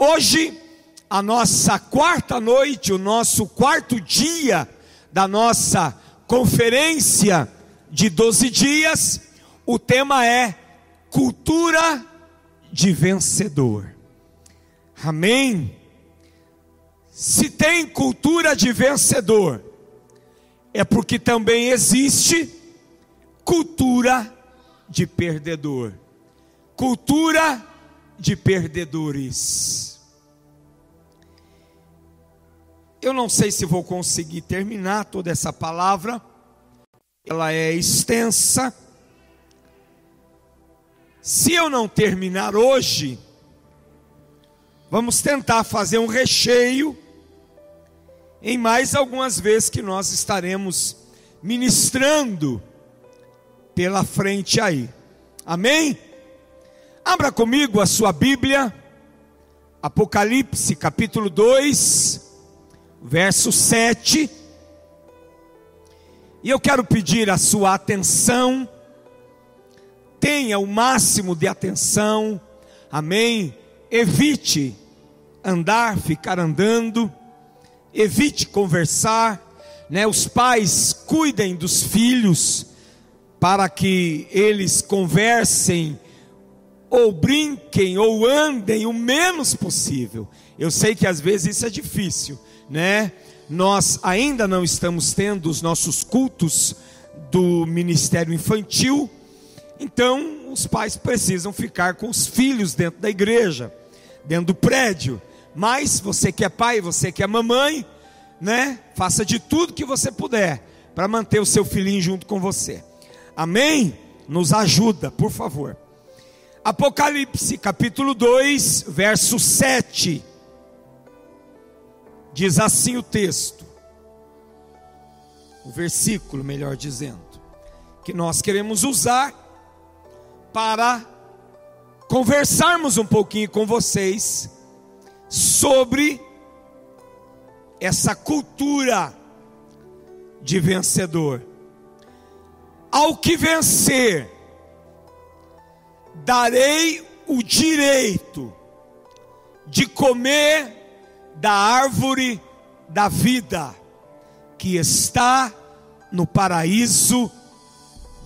Hoje, a nossa quarta noite, o nosso quarto dia da nossa conferência de 12 dias, o tema é cultura de vencedor. Amém? Se tem cultura de vencedor, é porque também existe cultura de perdedor. Cultura de perdedores. Eu não sei se vou conseguir terminar toda essa palavra, ela é extensa. Se eu não terminar hoje, vamos tentar fazer um recheio em mais algumas vezes que nós estaremos ministrando pela frente aí. Amém? Abra comigo a sua Bíblia, Apocalipse capítulo 2, verso 7. E eu quero pedir a sua atenção, tenha o máximo de atenção, amém? Evite andar, ficar andando, evite conversar, né? Os pais cuidem dos filhos para que eles conversem ou brinquem ou andem o menos possível. Eu sei que às vezes isso é difícil, né? Nós ainda não estamos tendo os nossos cultos do ministério infantil, então os pais precisam ficar com os filhos dentro da igreja, dentro do prédio. Mas você que é pai, você que é mamãe, né? Faça de tudo que você puder para manter o seu filhinho junto com você. Amém? Nos ajuda, por favor. Apocalipse capítulo 2, verso 7. Diz assim o texto, o versículo, melhor dizendo, que nós queremos usar para conversarmos um pouquinho com vocês sobre essa cultura de vencedor. Ao que vencer, darei o direito de comer da árvore da vida que está no paraíso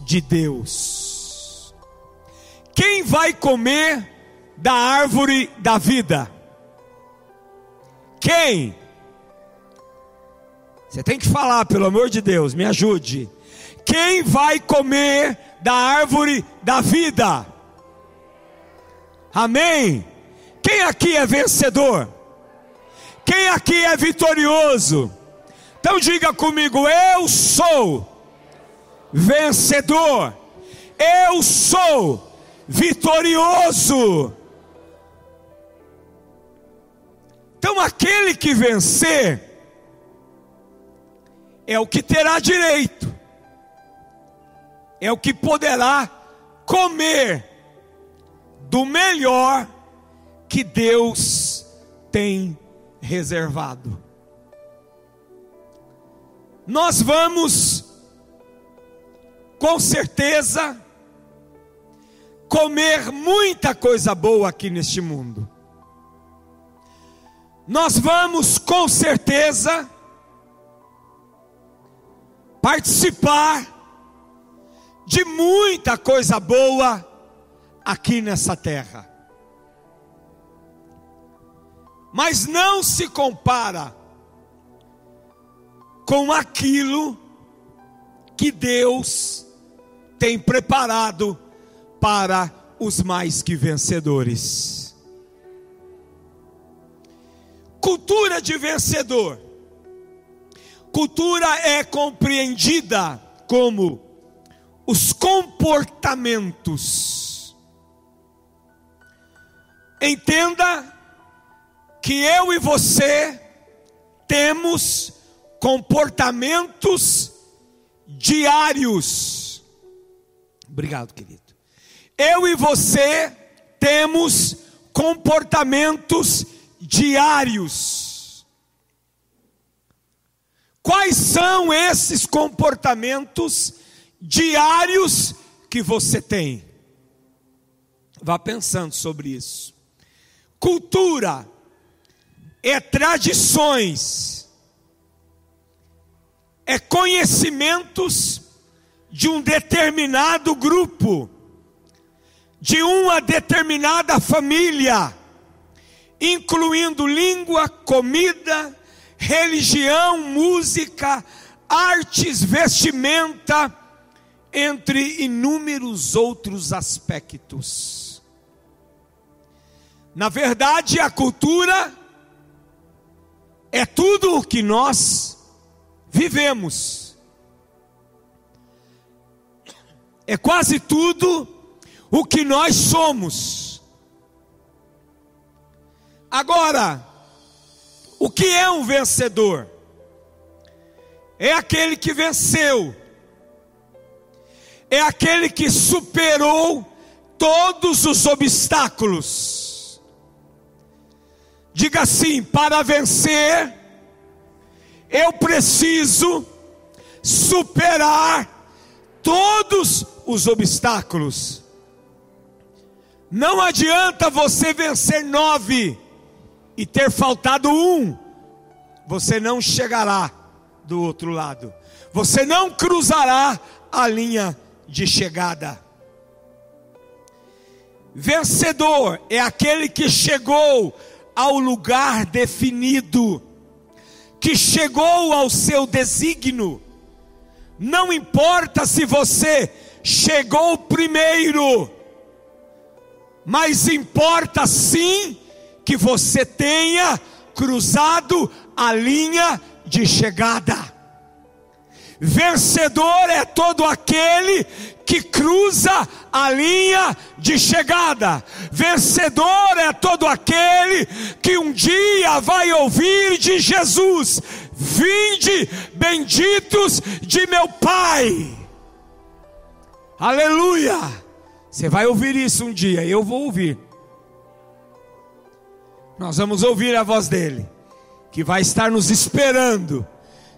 de Deus. Quem vai comer da árvore da vida? Quem? Você tem que falar, pelo amor de Deus, me ajude. Quem vai comer da árvore da vida? Amém? Quem aqui é vencedor? Quem aqui é vitorioso? Então diga comigo: eu sou vencedor, eu sou vitorioso. Então aquele que vencer é o que terá direito, é o que poderá comer do melhor que Deus tem reservado. Nós vamos, com certeza, comer muita coisa boa aqui neste mundo. Nós vamos, com certeza, participar de muita coisa boa aqui nessa terra. Mas não se compara com aquilo que Deus tem preparado para os mais que vencedores. Cultura de vencedor. Cultura é compreendida como os comportamentos Entenda que eu e você temos comportamentos diários. Obrigado, querido. Eu e você temos comportamentos diários. Quais são esses comportamentos diários que você tem? Vá pensando sobre isso. Cultura é tradições, é conhecimentos de um determinado grupo, de uma determinada família, incluindo língua, comida, religião, música, artes, vestimenta, entre inúmeros outros aspectos. Na verdade, a cultura é tudo o que nós vivemos. É quase tudo o que nós somos. Agora, o que é um vencedor? É aquele que venceu, é aquele que superou todos os obstáculos. Diga assim: para vencer, eu preciso superar todos os obstáculos. Não adianta você vencer nove e ter faltado um, você não chegará do outro lado, você não cruzará a linha de chegada. Vencedor é aquele que chegou ao lugar definido, que chegou ao seu desígnio. Não importa se você chegou primeiro, mas importa sim que você tenha cruzado a linha de chegada. Vencedor é todo aquele que cruza a linha de chegada. Vencedor é todo aquele que um dia vai ouvir de Jesus: Vinde, benditos de meu Pai. Aleluia! Você vai ouvir isso um dia, eu vou ouvir. Nós vamos ouvir a voz dele, que vai estar nos esperando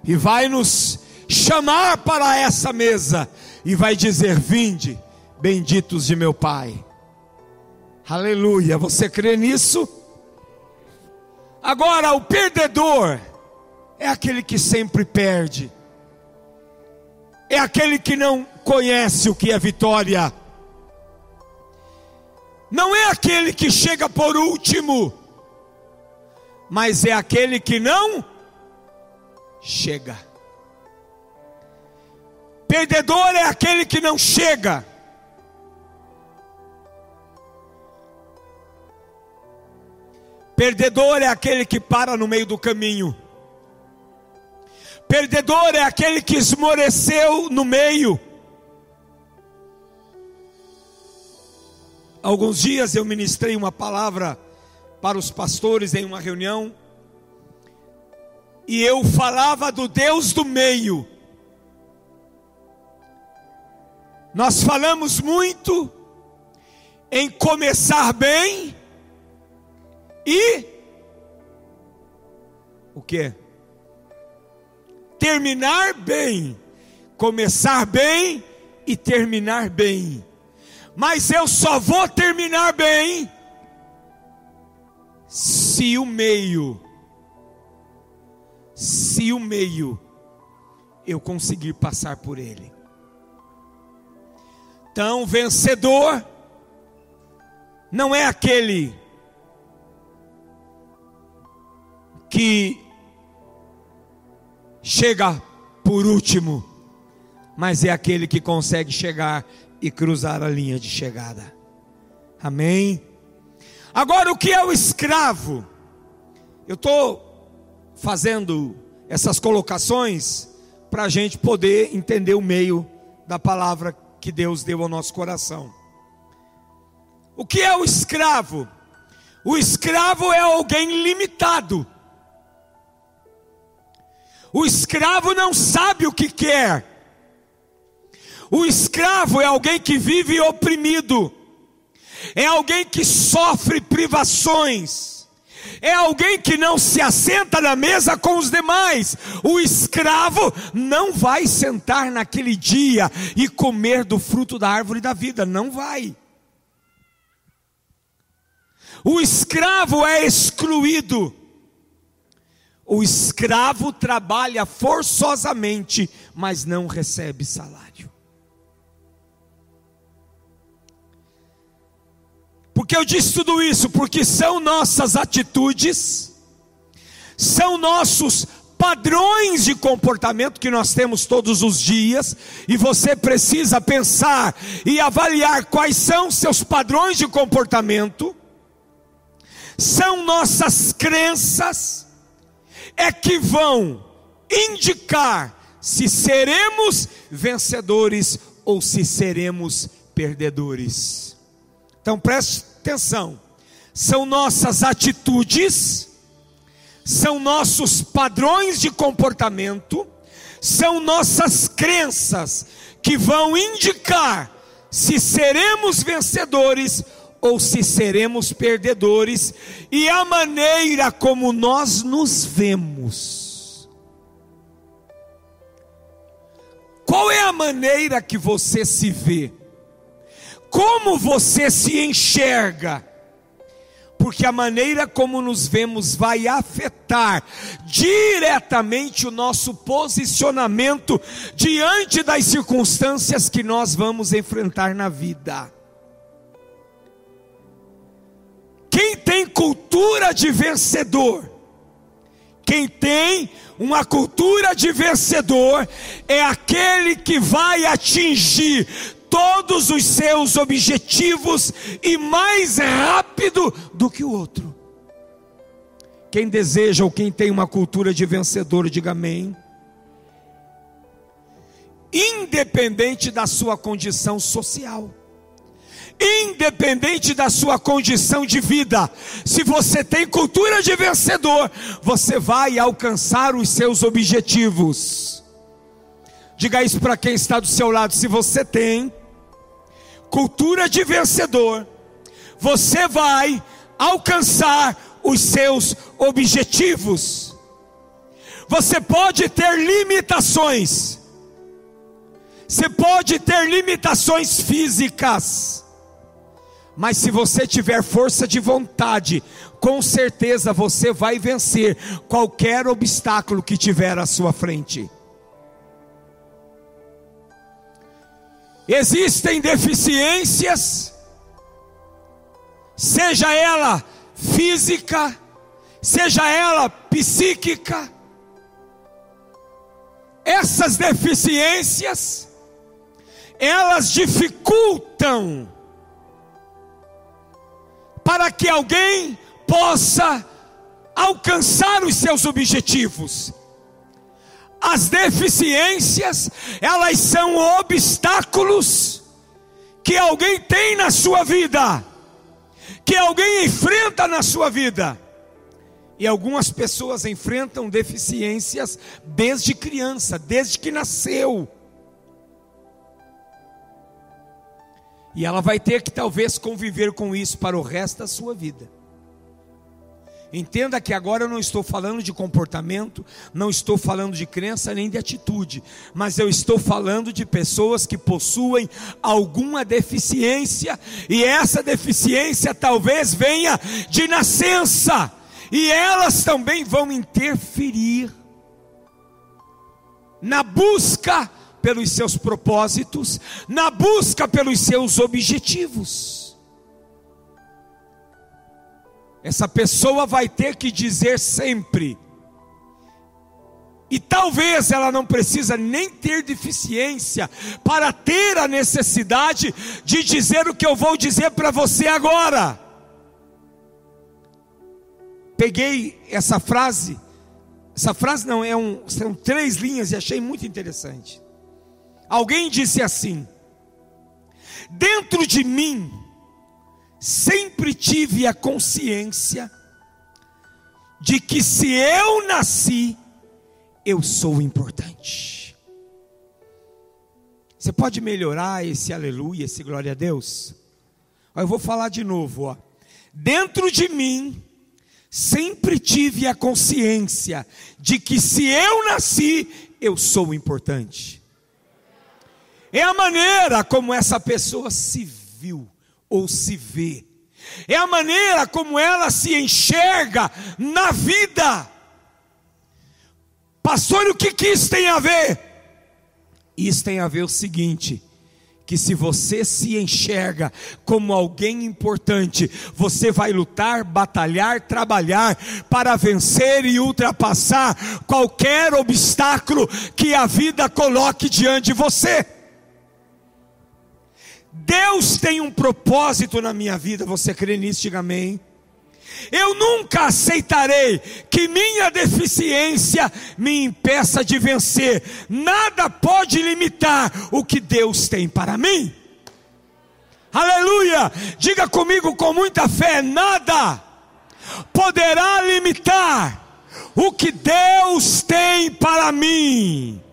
e vai nos chamar para essa mesa e vai dizer: Vinde, benditos de meu Pai. Aleluia, você crê nisso? Agora, o perdedor é aquele que sempre perde, é aquele que não conhece o que é vitória, não é aquele que chega por último, mas é aquele que não chega. Perdedor é aquele que não chega. Perdedor é aquele que para no meio do caminho. Perdedor é aquele que esmoreceu no meio. Alguns dias eu ministrei uma palavra para os pastores em uma reunião, e eu falava do Deus do meio. Nós falamos muito em começar bem e o que? Terminar bem, começar bem e terminar bem. Mas eu só vou terminar bem se o meio, se o meio eu conseguir passar por ele. Então, vencedor não é aquele que chega por último, mas é aquele que consegue chegar e cruzar a linha de chegada. Amém? Agora, o que é o escravo? Eu estou fazendo essas colocações para a gente poder entender o meio da palavra que Deus deu ao nosso coração. O que é o escravo? O escravo é alguém limitado. O escravo não sabe o que quer. O escravo é alguém que vive oprimido. É alguém que sofre privações é alguém que não se assenta na mesa com os demais. O escravo não vai sentar naquele dia e comer do fruto da árvore da vida, não vai. O escravo é excluído. O escravo trabalha forçosamente, mas não recebe salário. Porque eu disse tudo isso? Porque são nossas atitudes, são nossos padrões de comportamento que nós temos todos os dias, e você precisa pensar e avaliar quais são seus padrões de comportamento, são nossas crenças, é que vão indicar se seremos vencedores ou se seremos perdedores. Então preste atenção: são nossas atitudes, são nossos padrões de comportamento, são nossas crenças que vão indicar se seremos vencedores ou se seremos perdedores, e a maneira como nós nos vemos. Qual é a maneira que você se vê? Como você se enxerga? porque a maneira como nos vemos vai afetar diretamente o nosso posicionamento diante das circunstâncias que nós vamos enfrentar na vida. Quem tem cultura de vencedor, quem tem uma cultura de vencedor, é aquele que vai atingir todos os seus objetivos e mais rápido do que o outro. Quem deseja ou quem tem uma cultura de vencedor, diga amém. Independente da sua condição social independente da sua condição de vida, se você tem cultura de vencedor, você vai alcançar os seus objetivos. Diga isso para quem está do seu lado: se você tem cultura de vencedor, você vai alcançar os seus objetivos. Você pode ter limitações, você pode ter limitações físicas, mas se você tiver força de vontade, com certeza você vai vencer qualquer obstáculo que tiver à sua frente. Existem deficiências, seja ela física, seja ela psíquica, essas deficiências, elas dificultam para que alguém possa alcançar os seus objetivos. As deficiências, elas são obstáculos que alguém tem na sua vida, que alguém enfrenta na sua vida. E algumas pessoas enfrentam deficiências desde criança, desde que nasceu. E ela vai ter que talvez conviver com isso para o resto da sua vida. Entenda que agora eu não estou falando de comportamento, não estou falando de crença nem de atitude, mas eu estou falando de pessoas que possuem alguma deficiência, e essa deficiência talvez venha de nascença, e elas também vão interferir na busca pelos seus propósitos, na busca pelos seus objetivos. Essa pessoa vai ter que dizer sempre, e talvez ela não precisa nem ter deficiência para ter a necessidade de dizer o que eu vou dizer para você agora. Peguei essa frase, essa frase não é um, são três linhas e achei muito interessante. Alguém disse assim: Dentro de mim sempre tive a consciência de que se eu nasci, eu sou importante. Você pode melhorar esse aleluia, esse glória a Deus? Eu vou falar de novo, ó. Dentro de mim sempre tive a consciência de que se eu nasci, eu sou importante é a maneira como essa pessoa se viu ou se vê, é a maneira como ela se enxerga na vida. Pastor, o que, que isso tem a ver? Isso tem a ver o seguinte: que se você se enxerga como alguém importante, você vai lutar, batalhar, trabalhar para vencer e ultrapassar qualquer obstáculo que a vida coloque diante de você. Deus tem um propósito na minha vida, você crê nisso? Diga amém. Eu nunca aceitarei que minha deficiência me impeça de vencer. Nada pode limitar o que Deus tem para mim. Aleluia! Diga comigo com muita fé: nada poderá limitar o que Deus tem para mim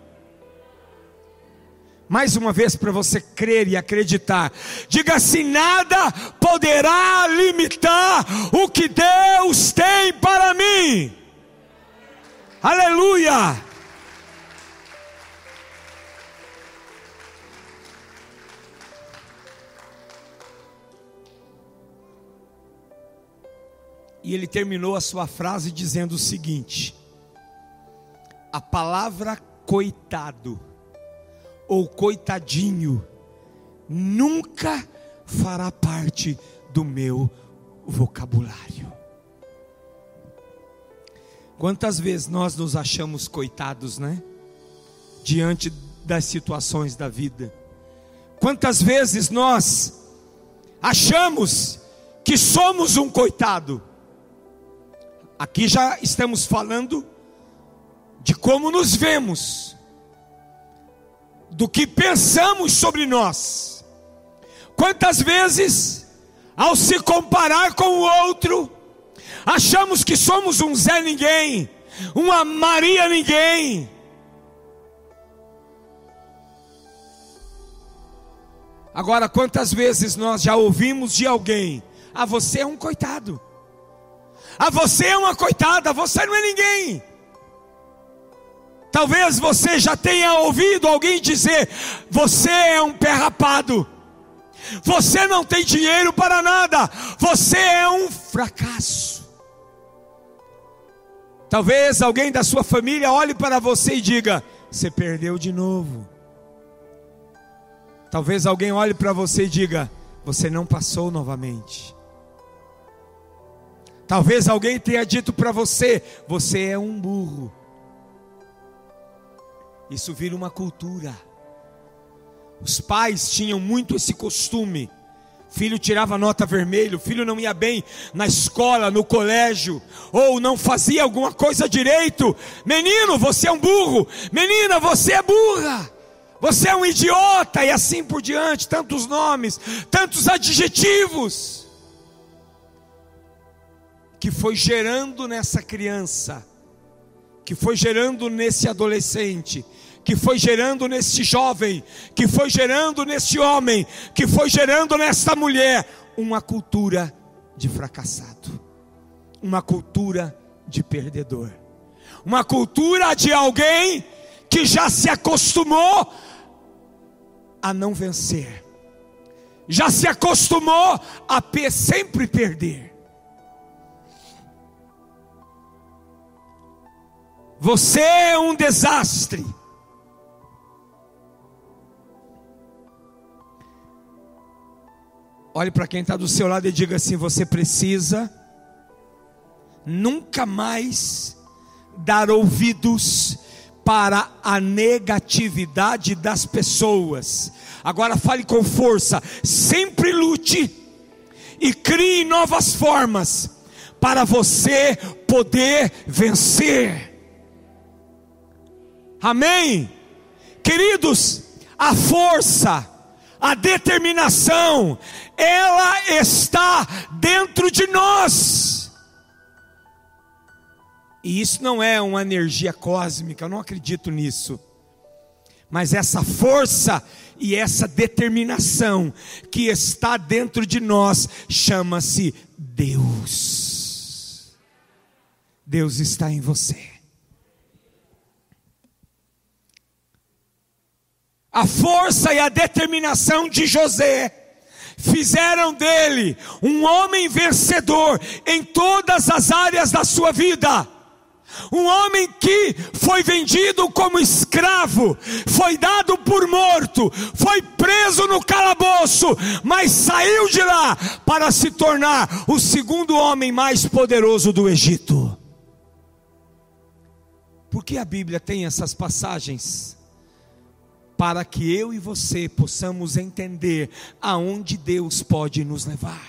mais uma vez para você crer e acreditar. Diga assim: nada poderá limitar o que Deus tem para mim. Aleluia! E ele terminou a sua frase dizendo o seguinte: a palavra coitado ou coitadinho nunca fará parte do meu vocabulário. Quantas vezes nós nos achamos coitados, né? Diante das situações da vida. Quantas vezes nós achamos que somos um coitado. Aqui já estamos falando de como nos vemos do que pensamos sobre nós. Quantas vezes, ao se comparar com o outro, achamos que somos um Zé Ninguém, uma Maria Ninguém. Agora, quantas vezes nós já ouvimos de alguém: Ah, você é um coitado, ah, você é uma coitada, você não é ninguém. Talvez você já tenha ouvido alguém dizer: você é um pé rapado, você não tem dinheiro para nada, você é um fracasso. Talvez alguém da sua família olhe para você e diga: você perdeu de novo. Talvez alguém olhe para você e diga: você não passou novamente. Talvez alguém tenha dito para você: você é um burro. Isso vira uma cultura. Os pais tinham muito esse costume. Filho tirava nota vermelha, filho não ia bem na escola, no colégio, ou não fazia alguma coisa direito. Menino, você é um burro. Menina, você é burra. Você é um idiota, e assim por diante, tantos nomes, tantos adjetivos, que foi gerando nessa criança, que foi gerando nesse adolescente, que foi gerando nesse jovem, que foi gerando nesse homem, que foi gerando nesta mulher uma cultura de fracassado, uma cultura de perdedor, uma cultura de alguém que já se acostumou a não vencer, já se acostumou a sempre perder. Você é um desastre. Olhe para quem está do seu lado e diga assim: você precisa nunca mais dar ouvidos para a negatividade das pessoas. Agora fale com força, sempre lute e crie novas formas para você poder vencer. Amém? Queridos, a força, a determinação, ela está dentro de nós. E isso não é uma energia cósmica, eu não acredito nisso. Mas essa força e essa determinação que está dentro de nós chama-se Deus. Deus está em você. A força e a determinação de José fizeram dele um homem vencedor em todas as áreas da sua vida. Um homem que foi vendido como escravo, foi dado por morto, foi preso no calabouço, mas saiu de lá para se tornar o segundo homem mais poderoso do Egito. Por que a Bíblia tem essas passagens? Para que eu e você possamos entender aonde Deus pode nos levar,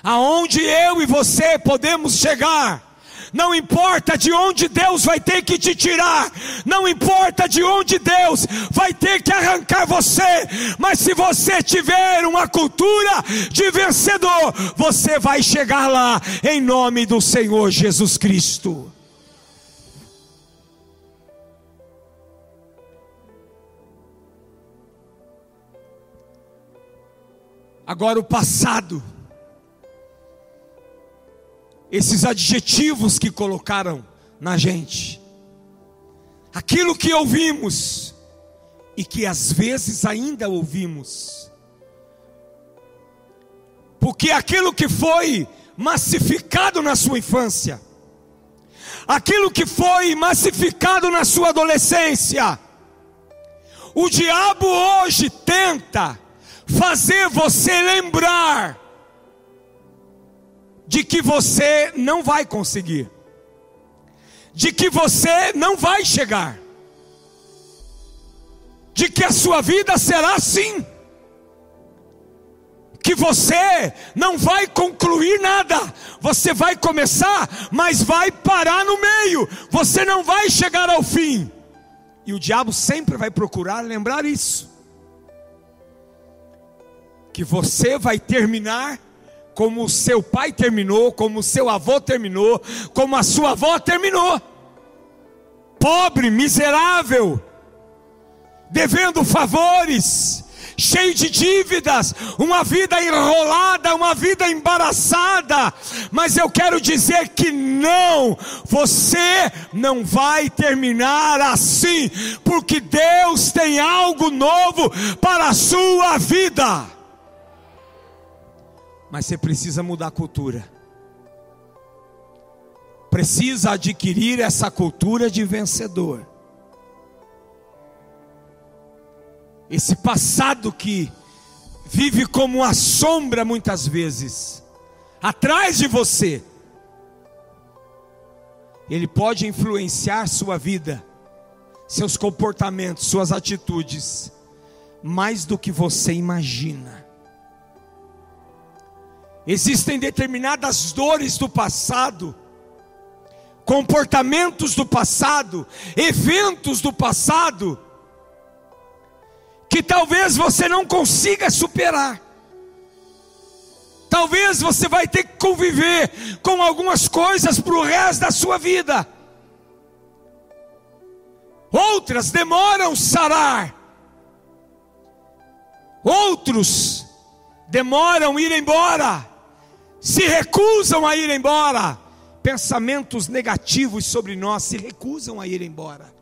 aonde eu e você podemos chegar. Não importa de onde Deus vai ter que te tirar, não importa de onde Deus vai ter que arrancar você, mas se você tiver uma cultura de vencedor, você vai chegar lá em nome do Senhor Jesus Cristo. Agora o passado. Esses adjetivos que colocaram na gente, aquilo que ouvimos e que às vezes ainda ouvimos, porque aquilo que foi massificado na sua infância, aquilo que foi massificado na sua adolescência, o diabo hoje tenta fazer você lembrar de que você não vai conseguir, de que você não vai chegar, de que a sua vida será assim, que você não vai concluir nada, você vai começar, mas vai parar no meio, você não vai chegar ao fim. E o diabo sempre vai procurar lembrar isso. Que você vai terminar como o seu pai terminou, como o seu avô terminou, como a sua avó terminou. Pobre, miserável, devendo favores, cheio de dívidas, uma vida enrolada, uma vida embaraçada. Mas eu quero dizer que não, você não vai terminar assim, porque Deus tem algo novo para a sua vida mas você precisa mudar a cultura. Precisa adquirir essa cultura de vencedor. Esse passado que vive como uma sombra muitas vezes, atrás de você, ele pode influenciar sua vida, seus comportamentos, suas atitudes, mais do que você imagina. Existem determinadas dores do passado, comportamentos do passado, eventos do passado, que talvez você não consiga superar. Talvez você vai ter que conviver com algumas coisas para o resto da sua vida. Outras demoram sarar. Outros demoram ir embora se recusam a ir embora. Pensamentos negativos sobre nós se recusam a ir embora.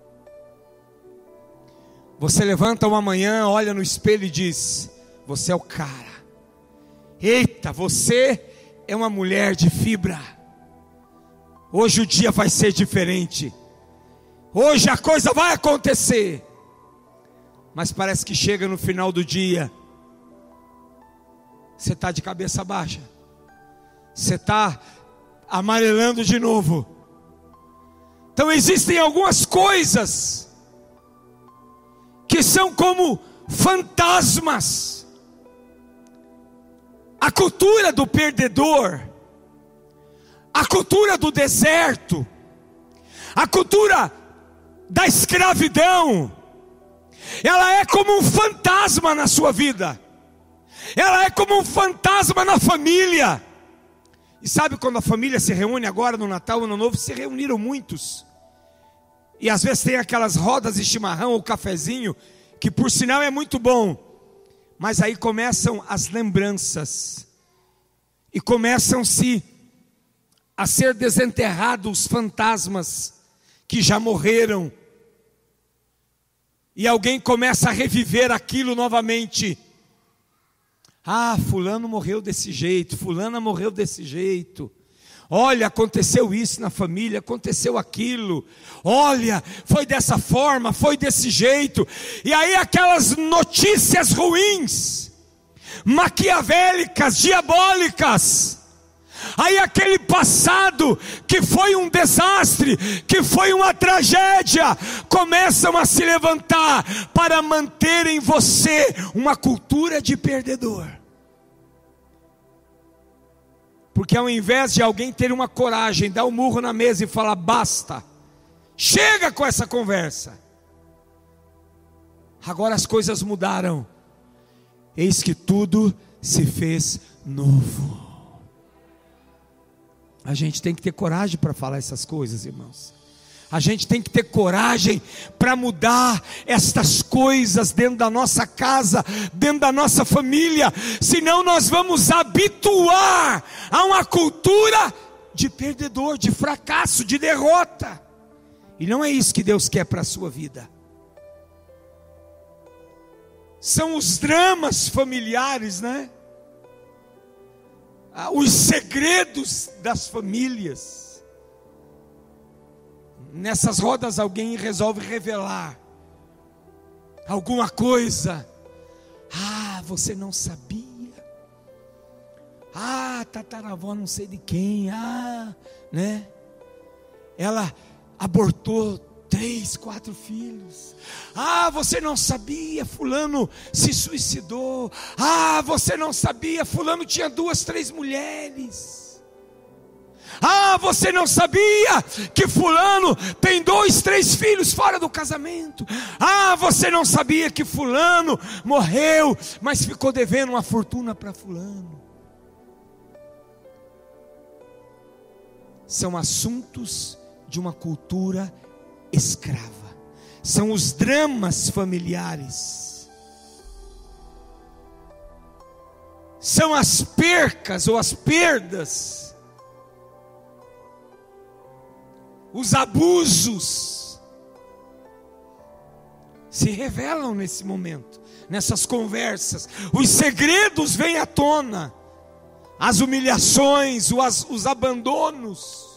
Você levanta uma manhã, olha no espelho e diz: Você é o cara. Eita, você é uma mulher de fibra. Hoje o dia vai ser diferente. Hoje a coisa vai acontecer. Mas parece que chega no final do dia, você está de cabeça baixa você está amarelando de novo. Então existem algumas coisas que são como fantasmas. A cultura do perdedor, a cultura do deserto, a cultura da escravidão, ela é como um fantasma na sua vida, ela é como um fantasma na família. E sabe quando a família se reúne agora no Natal, Ano Novo, se reuniram muitos. E às vezes tem aquelas rodas de chimarrão ou cafezinho, que por sinal é muito bom. Mas aí começam as lembranças. E começam-se a ser desenterrados os fantasmas que já morreram. E alguém começa a reviver aquilo novamente. Ah, fulano morreu desse jeito, fulana morreu desse jeito. Olha, aconteceu isso na família, aconteceu aquilo. Olha, foi dessa forma, foi desse jeito. E aí aquelas notícias ruins, maquiavélicas, diabólicas. Aí aquele passado que foi um desastre, que foi uma tragédia, começam a se levantar para manter em você uma cultura de perdedor. Porque ao invés de alguém ter uma coragem, dar um murro na mesa e falar basta, chega com essa conversa. Agora as coisas mudaram. Eis que tudo se fez novo. A gente tem que ter coragem para falar essas coisas, irmãos. A gente tem que ter coragem para mudar estas coisas dentro da nossa casa, dentro da nossa família, senão nós vamos habituar a uma cultura de perdedor, de fracasso, de derrota. E não é isso que Deus quer para a sua vida. São os dramas familiares, né? Ah, os segredos das famílias nessas rodas alguém resolve revelar alguma coisa. Ah, você não sabia. Ah, tataravó não sei de quem. Ah, né? Ela abortou três, quatro filhos. Ah, você não sabia, fulano se suicidou. Ah, você não sabia, fulano tinha duas, três mulheres. Ah, você não sabia que Fulano tem dois, três filhos fora do casamento. Ah, você não sabia que Fulano morreu, mas ficou devendo uma fortuna para Fulano. São assuntos de uma cultura escrava, são os dramas familiares. São as percas ou as perdas os abusos se revelam nesse momento, nessas conversas, os segredos vêm à tona, as humilhações, os, os abandonos.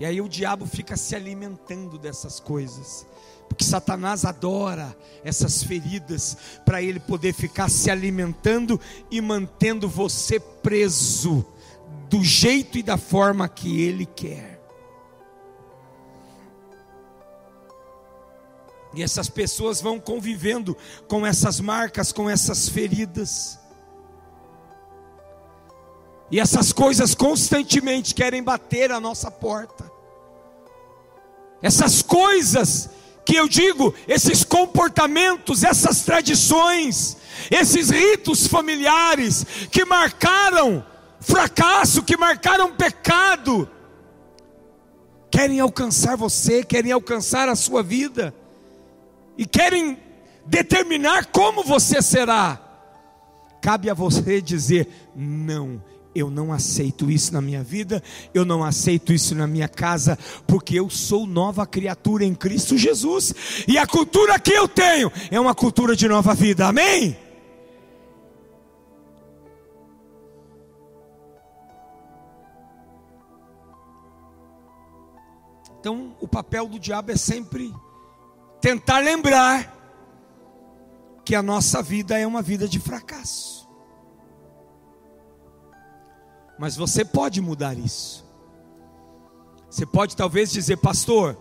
E aí o diabo fica se alimentando dessas coisas. Porque Satanás adora essas feridas para ele poder ficar se alimentando e mantendo você preso do jeito e da forma que Ele quer. E essas pessoas vão convivendo com essas marcas, com essas feridas. E essas coisas constantemente querem bater a nossa porta. Essas coisas que eu digo, esses comportamentos, essas tradições, esses ritos familiares que marcaram fracasso, que marcaram pecado, querem alcançar você, querem alcançar a sua vida, e querem determinar como você será. Cabe a você dizer: não, eu não aceito isso na minha vida, eu não aceito isso na minha casa, porque eu sou nova criatura em Cristo Jesus, e a cultura que eu tenho é uma cultura de nova vida, amém? Então, o papel do diabo é sempre tentar lembrar que a nossa vida é uma vida de fracasso. Mas você pode mudar isso. Você pode talvez dizer, pastor,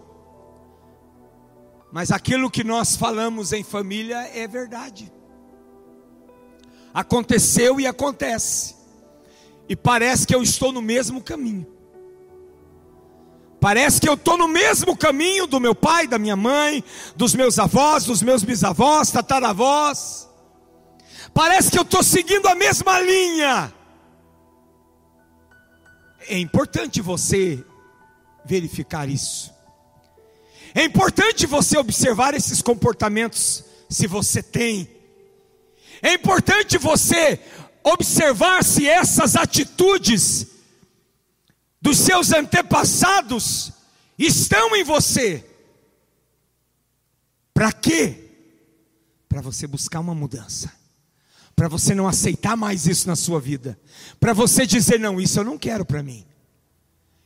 mas aquilo que nós falamos em família é verdade. Aconteceu e acontece. E parece que eu estou no mesmo caminho. Parece que eu estou no mesmo caminho do meu pai, da minha mãe, dos meus avós, dos meus bisavós, tataravós. Parece que eu estou seguindo a mesma linha. É importante você verificar isso. É importante você observar esses comportamentos, se você tem. É importante você observar se essas atitudes dos seus antepassados estão em você. Para quê? Para você buscar uma mudança. Para você não aceitar mais isso na sua vida, para você dizer: não, isso eu não quero para mim,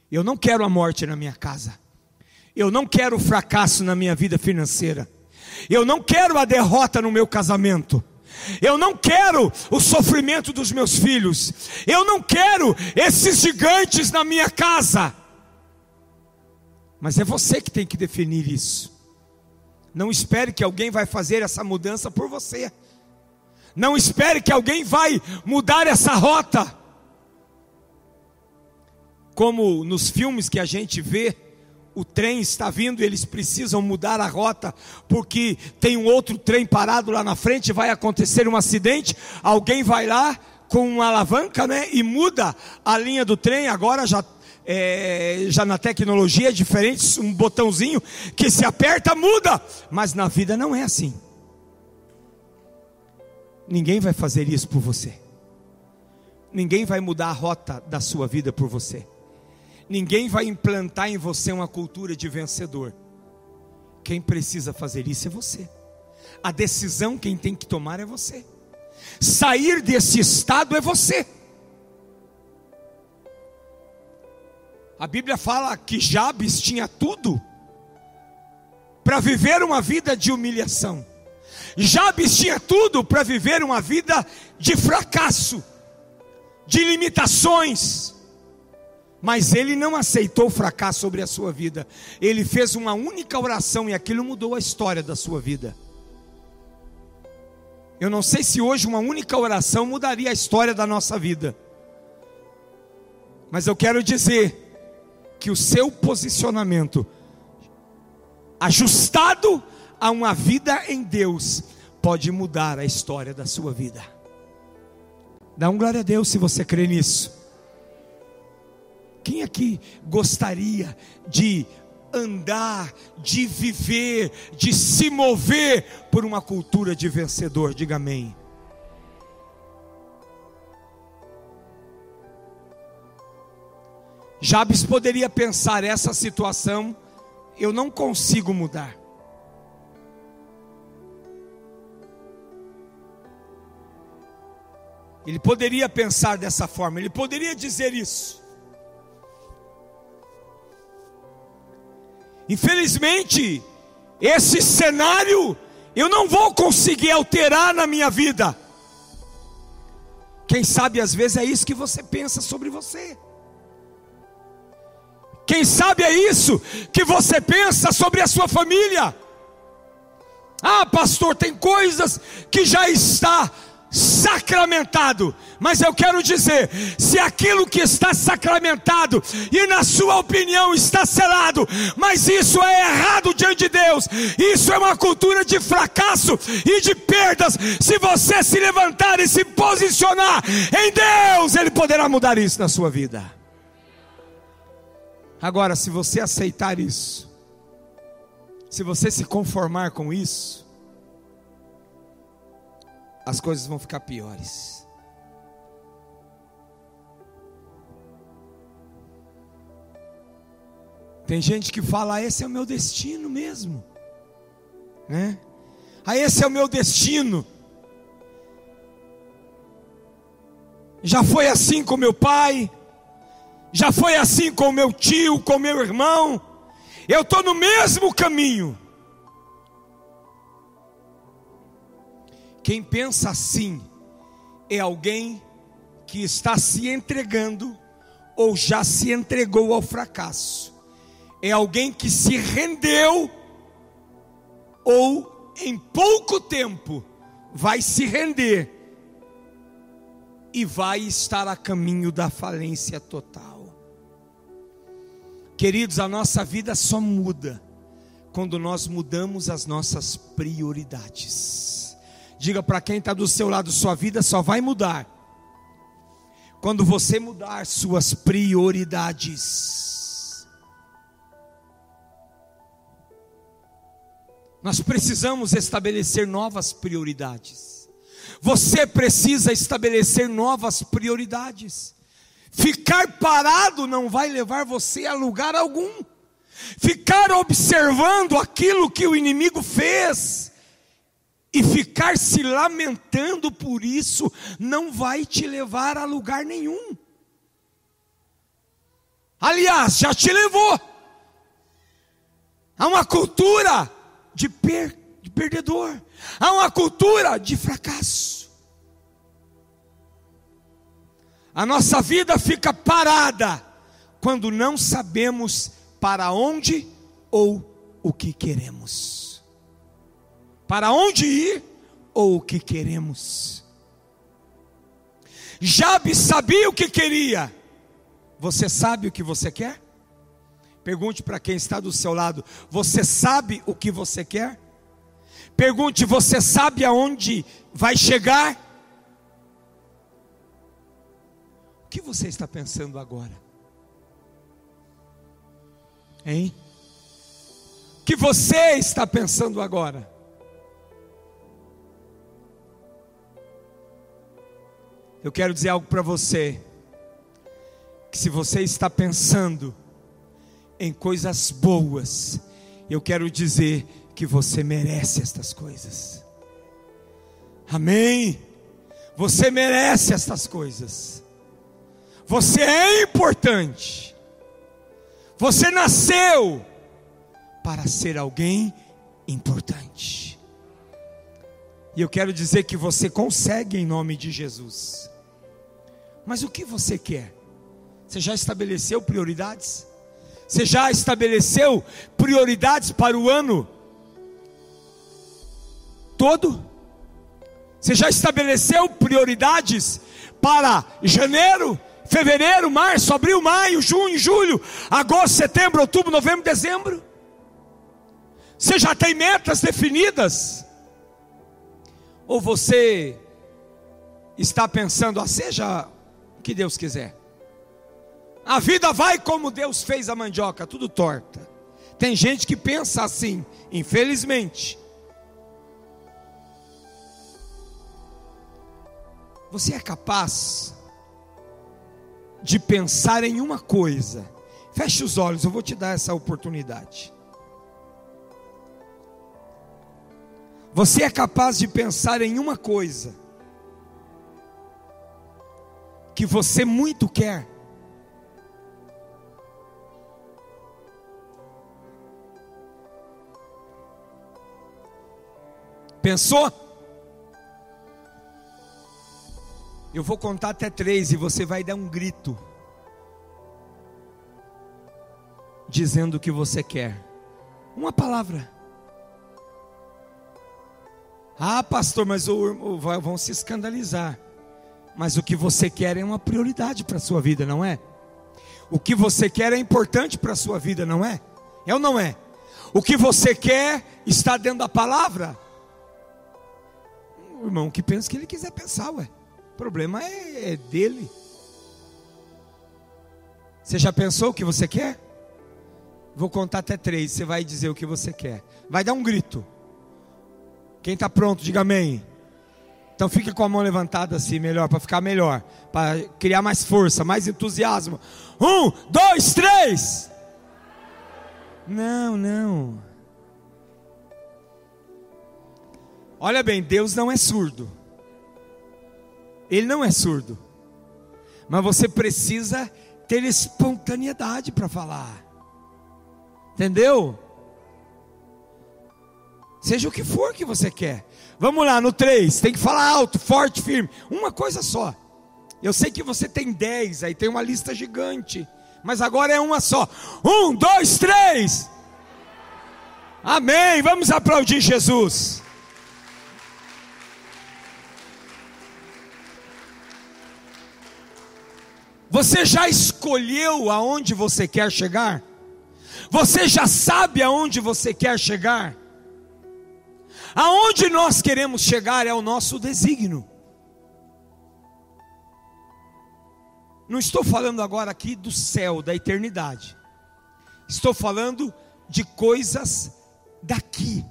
eu não quero a morte na minha casa, eu não quero o fracasso na minha vida financeira, eu não quero a derrota no meu casamento. Eu não quero o sofrimento dos meus filhos. Eu não quero esses gigantes na minha casa. Mas é você que tem que definir isso. Não espere que alguém vai fazer essa mudança por você. Não espere que alguém vai mudar essa rota. Como nos filmes que a gente vê, o trem está vindo, eles precisam mudar a rota, porque tem um outro trem parado lá na frente, vai acontecer um acidente, alguém vai lá com uma alavanca, né, e muda a linha do trem, agora já é, já na tecnologia é diferente, um botãozinho que se aperta muda, mas na vida não é assim. Ninguém vai fazer isso por você. Ninguém vai mudar a rota da sua vida por você. Ninguém vai implantar em você uma cultura de vencedor. Quem precisa fazer isso é você. A decisão quem tem que tomar é você. Sair desse estado é você. A Bíblia fala que Jabes tinha tudo para viver uma vida de humilhação. Jabes tinha tudo para viver uma vida de fracasso, de limitações. Mas ele não aceitou o fracasso sobre a sua vida. Ele fez uma única oração e aquilo mudou a história da sua vida. Eu não sei se hoje uma única oração mudaria a história da nossa vida. Mas eu quero dizer que o seu posicionamento, ajustado a uma vida em Deus, pode mudar a história da sua vida. Dá um glória a Deus se você crê nisso. Quem aqui gostaria de andar, de viver, de se mover por uma cultura de vencedor? Diga amém. Jabes poderia pensar: essa situação eu não consigo mudar. Ele poderia pensar dessa forma, ele poderia dizer isso. Infelizmente, esse cenário eu não vou conseguir alterar na minha vida. Quem sabe às vezes é isso que você pensa sobre você. Quem sabe é isso que você pensa sobre a sua família. Ah, pastor, tem coisas que já está sacramentado. Mas eu quero dizer, se aquilo que está sacramentado e na sua opinião está selado, mas isso é errado diante de Deus, isso é uma cultura de fracasso e de perdas. Se você se levantar e se posicionar em Deus, ele poderá mudar isso na sua vida. Agora, se você aceitar isso, se você se conformar com isso, as coisas vão ficar piores. Tem gente que fala: esse é o meu destino mesmo, né? Ah, esse é o meu destino. Já foi assim com meu pai, já foi assim com meu tio, com meu irmão. Eu estou no mesmo caminho. Quem pensa assim é alguém que está se entregando ou já se entregou ao fracasso. É alguém que se rendeu ou em pouco tempo vai se render e vai estar a caminho da falência total. Queridos, a nossa vida só muda quando nós mudamos as nossas prioridades. Diga para quem está do seu lado: sua vida só vai mudar quando você mudar suas prioridades. Nós precisamos estabelecer novas prioridades. Você precisa estabelecer novas prioridades. Ficar parado não vai levar você a lugar algum. Ficar observando aquilo que o inimigo fez E ficar se lamentando por isso não vai te levar a lugar nenhum. Aliás, já te levou a uma cultura de, per, de perdedor, a uma cultura de fracasso. A nossa vida fica parada quando não sabemos para onde ou o que queremos. Para onde ir ou o que queremos. Jabe sabia o que queria. Você sabe o que você quer? Pergunte para quem está do seu lado: Você sabe o que você quer? Pergunte: Você sabe aonde vai chegar? O que você está pensando agora? Hein? O que você está pensando agora? Eu quero dizer algo para você. Que se você está pensando em coisas boas, eu quero dizer que você merece estas coisas. Amém? Você merece estas coisas. Você é importante. Você nasceu para ser alguém importante. E eu quero dizer que você consegue em nome de Jesus. Mas o que você quer? Você já estabeleceu prioridades? Você já estabeleceu prioridades para o ano todo? Você já estabeleceu prioridades para janeiro, fevereiro, março, abril, maio, junho, julho, agosto, setembro, outubro, novembro, dezembro? Você já tem metas definidas? Ou você está pensando, ah, seja que Deus quiser? A vida vai como Deus fez a mandioca, tudo torta. Tem gente que pensa assim, infelizmente. Você é capaz de pensar em uma coisa. Feche os olhos, eu vou te dar essa oportunidade. Você é capaz de pensar em uma coisa que você muito quer Pensou? Eu vou contar até três e você vai dar um grito, dizendo o que você quer. Uma palavra. Ah, pastor, mas o, o, vão se escandalizar. Mas o que você quer é uma prioridade para a sua vida, não é? O que você quer é importante para a sua vida, não é? É ou não é? O que você quer está dentro da palavra o irmão que pensa que ele quiser pensar, ué. O problema é, é dele. Você já pensou o que você quer? Vou contar até três. Você vai dizer o que você quer. Vai dar um grito. Quem está pronto, diga amém. Então fique com a mão levantada assim, melhor, para ficar melhor, para criar mais força, mais entusiasmo. Um, dois, três. Não, não. Olha bem, Deus não é surdo. Ele não é surdo. Mas você precisa ter espontaneidade para falar. Entendeu? Seja o que for que você quer. Vamos lá, no 3, tem que falar alto, forte, firme. Uma coisa só. Eu sei que você tem 10, aí tem uma lista gigante. Mas agora é uma só. Um, dois, três. Amém. Vamos aplaudir Jesus. Você já escolheu aonde você quer chegar? Você já sabe aonde você quer chegar? Aonde nós queremos chegar é o nosso desígnio. Não estou falando agora aqui do céu, da eternidade. Estou falando de coisas daqui,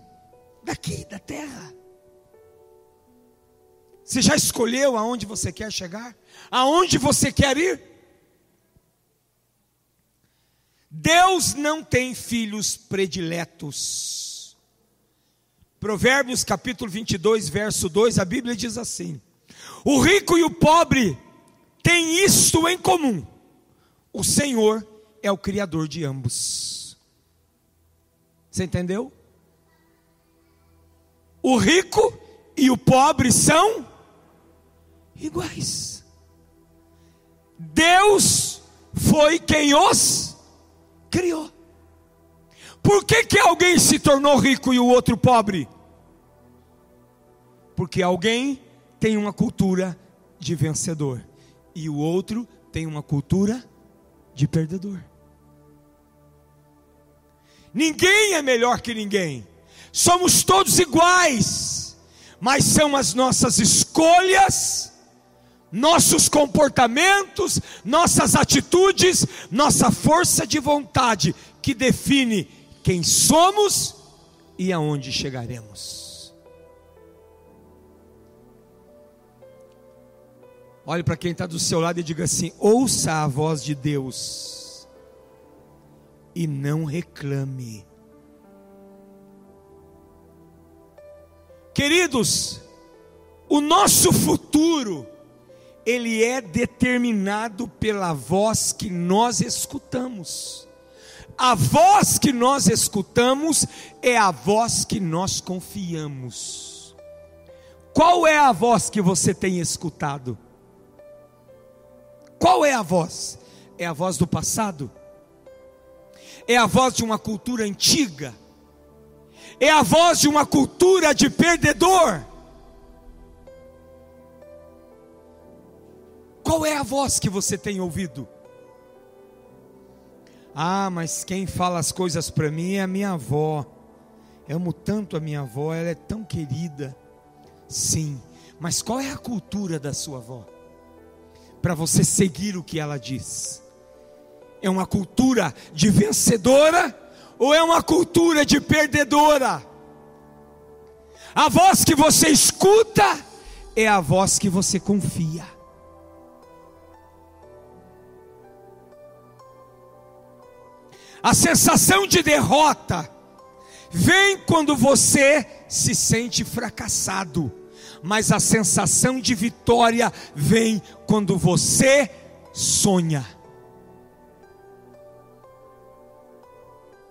daqui, da terra. Você já escolheu aonde você quer chegar? Aonde você quer ir? Deus não tem filhos prediletos. Provérbios capítulo 22, verso 2, a Bíblia diz assim: O rico e o pobre têm isto em comum: o Senhor é o Criador de ambos. Você entendeu? O rico e o pobre são iguais. Deus foi quem os criou. Por que, que alguém se tornou rico e o outro pobre? Porque alguém tem uma cultura de vencedor e o outro tem uma cultura de perdedor. Ninguém é melhor que ninguém, somos todos iguais, mas são as nossas escolhas, nossos comportamentos, nossas atitudes, nossa força de vontade que define quem somos e aonde chegaremos. Olhe para quem está do seu lado e diga assim: ouça a voz de Deus e não reclame. Queridos, o nosso futuro, ele é determinado pela voz que nós escutamos. A voz que nós escutamos é a voz que nós confiamos. Qual é a voz que você tem escutado? Qual é a voz? É a voz do passado? É a voz de uma cultura antiga? É a voz de uma cultura de perdedor? Qual é a voz que você tem ouvido? Ah, mas quem fala as coisas para mim é a minha avó. Eu amo tanto a minha avó, ela é tão querida. Sim, mas qual é a cultura da sua avó? Para você seguir o que ela diz. É uma cultura de vencedora ou é uma cultura de perdedora? A voz que você escuta é a voz que você confia. A sensação de derrota vem quando você se sente fracassado, mas a sensação de vitória vem quando você sonha.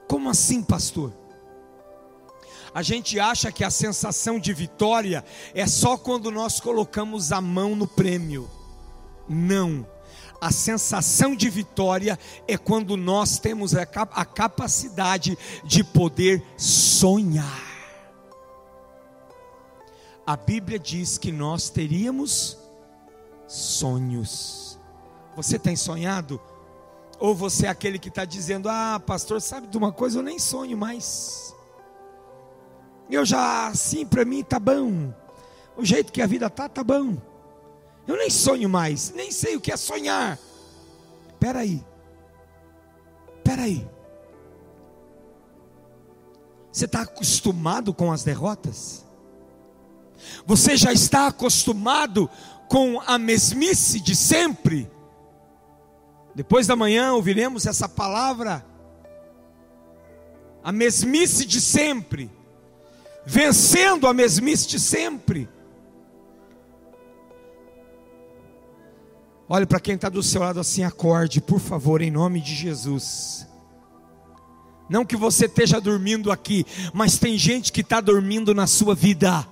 Como assim, pastor? A gente acha que a sensação de vitória é só quando nós colocamos a mão no prêmio. Não a sensação de vitória é quando nós temos a, capacidade de poder sonhar. A Bíblia diz que nós teríamos sonhos. Você tem sonhado? Ou você é aquele que está dizendo: Ah, pastor, sabe de uma coisa? Eu nem sonho mais. Eu já, assim, para mim está bom. O jeito que a vida está, está bom. Eu nem sonho mais, nem sei o que é sonhar. Espera aí. Espera aí. Você está acostumado com as derrotas? Você já está acostumado com a mesmice de sempre? Depois da manhã ouviremos essa palavra, a mesmice de sempre, vencendo a mesmice de sempre. Olhe para quem está do seu lado assim, acorde, por favor, em nome de Jesus. Não que você esteja dormindo aqui, mas tem gente que está dormindo na sua vida.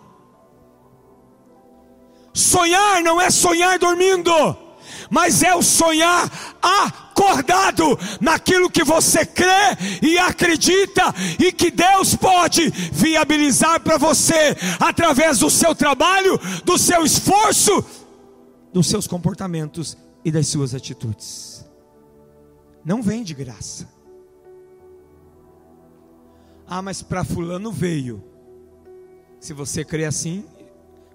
Sonhar não é sonhar dormindo, mas é o sonhar acordado naquilo que você crê e acredita e que Deus pode viabilizar para você através do seu trabalho, do seu esforço dos seus comportamentos e das suas atitudes. Não vem de graça. Ah, mas para fulano veio. Se você crê assim,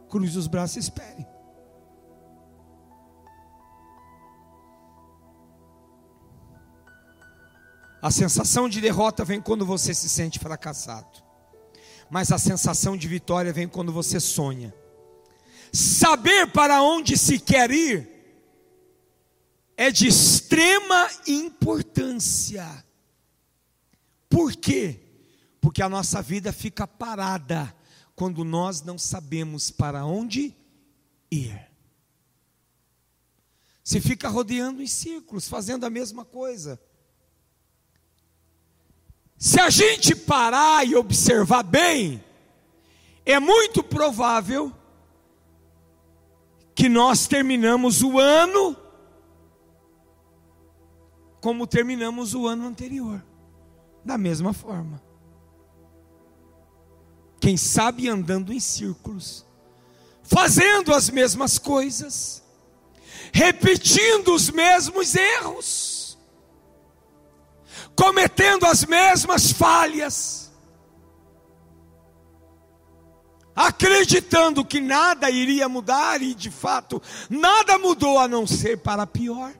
cruze os braços e espere. A sensação de derrota vem quando você se sente fracassado. Mas a sensação de vitória vem quando você sonha saber para onde se quer ir é de extrema importância. Por quê? Porque a nossa vida fica parada quando nós não sabemos para onde ir. Se fica rodeando em círculos, fazendo a mesma coisa. Se a gente parar e observar bem, é muito provável que nós terminamos o ano como terminamos o ano anterior, da mesma forma. Quem sabe andando em círculos, fazendo as mesmas coisas, repetindo os mesmos erros, cometendo as mesmas falhas, acreditando que nada iria mudar e de fato nada mudou a não ser para pior.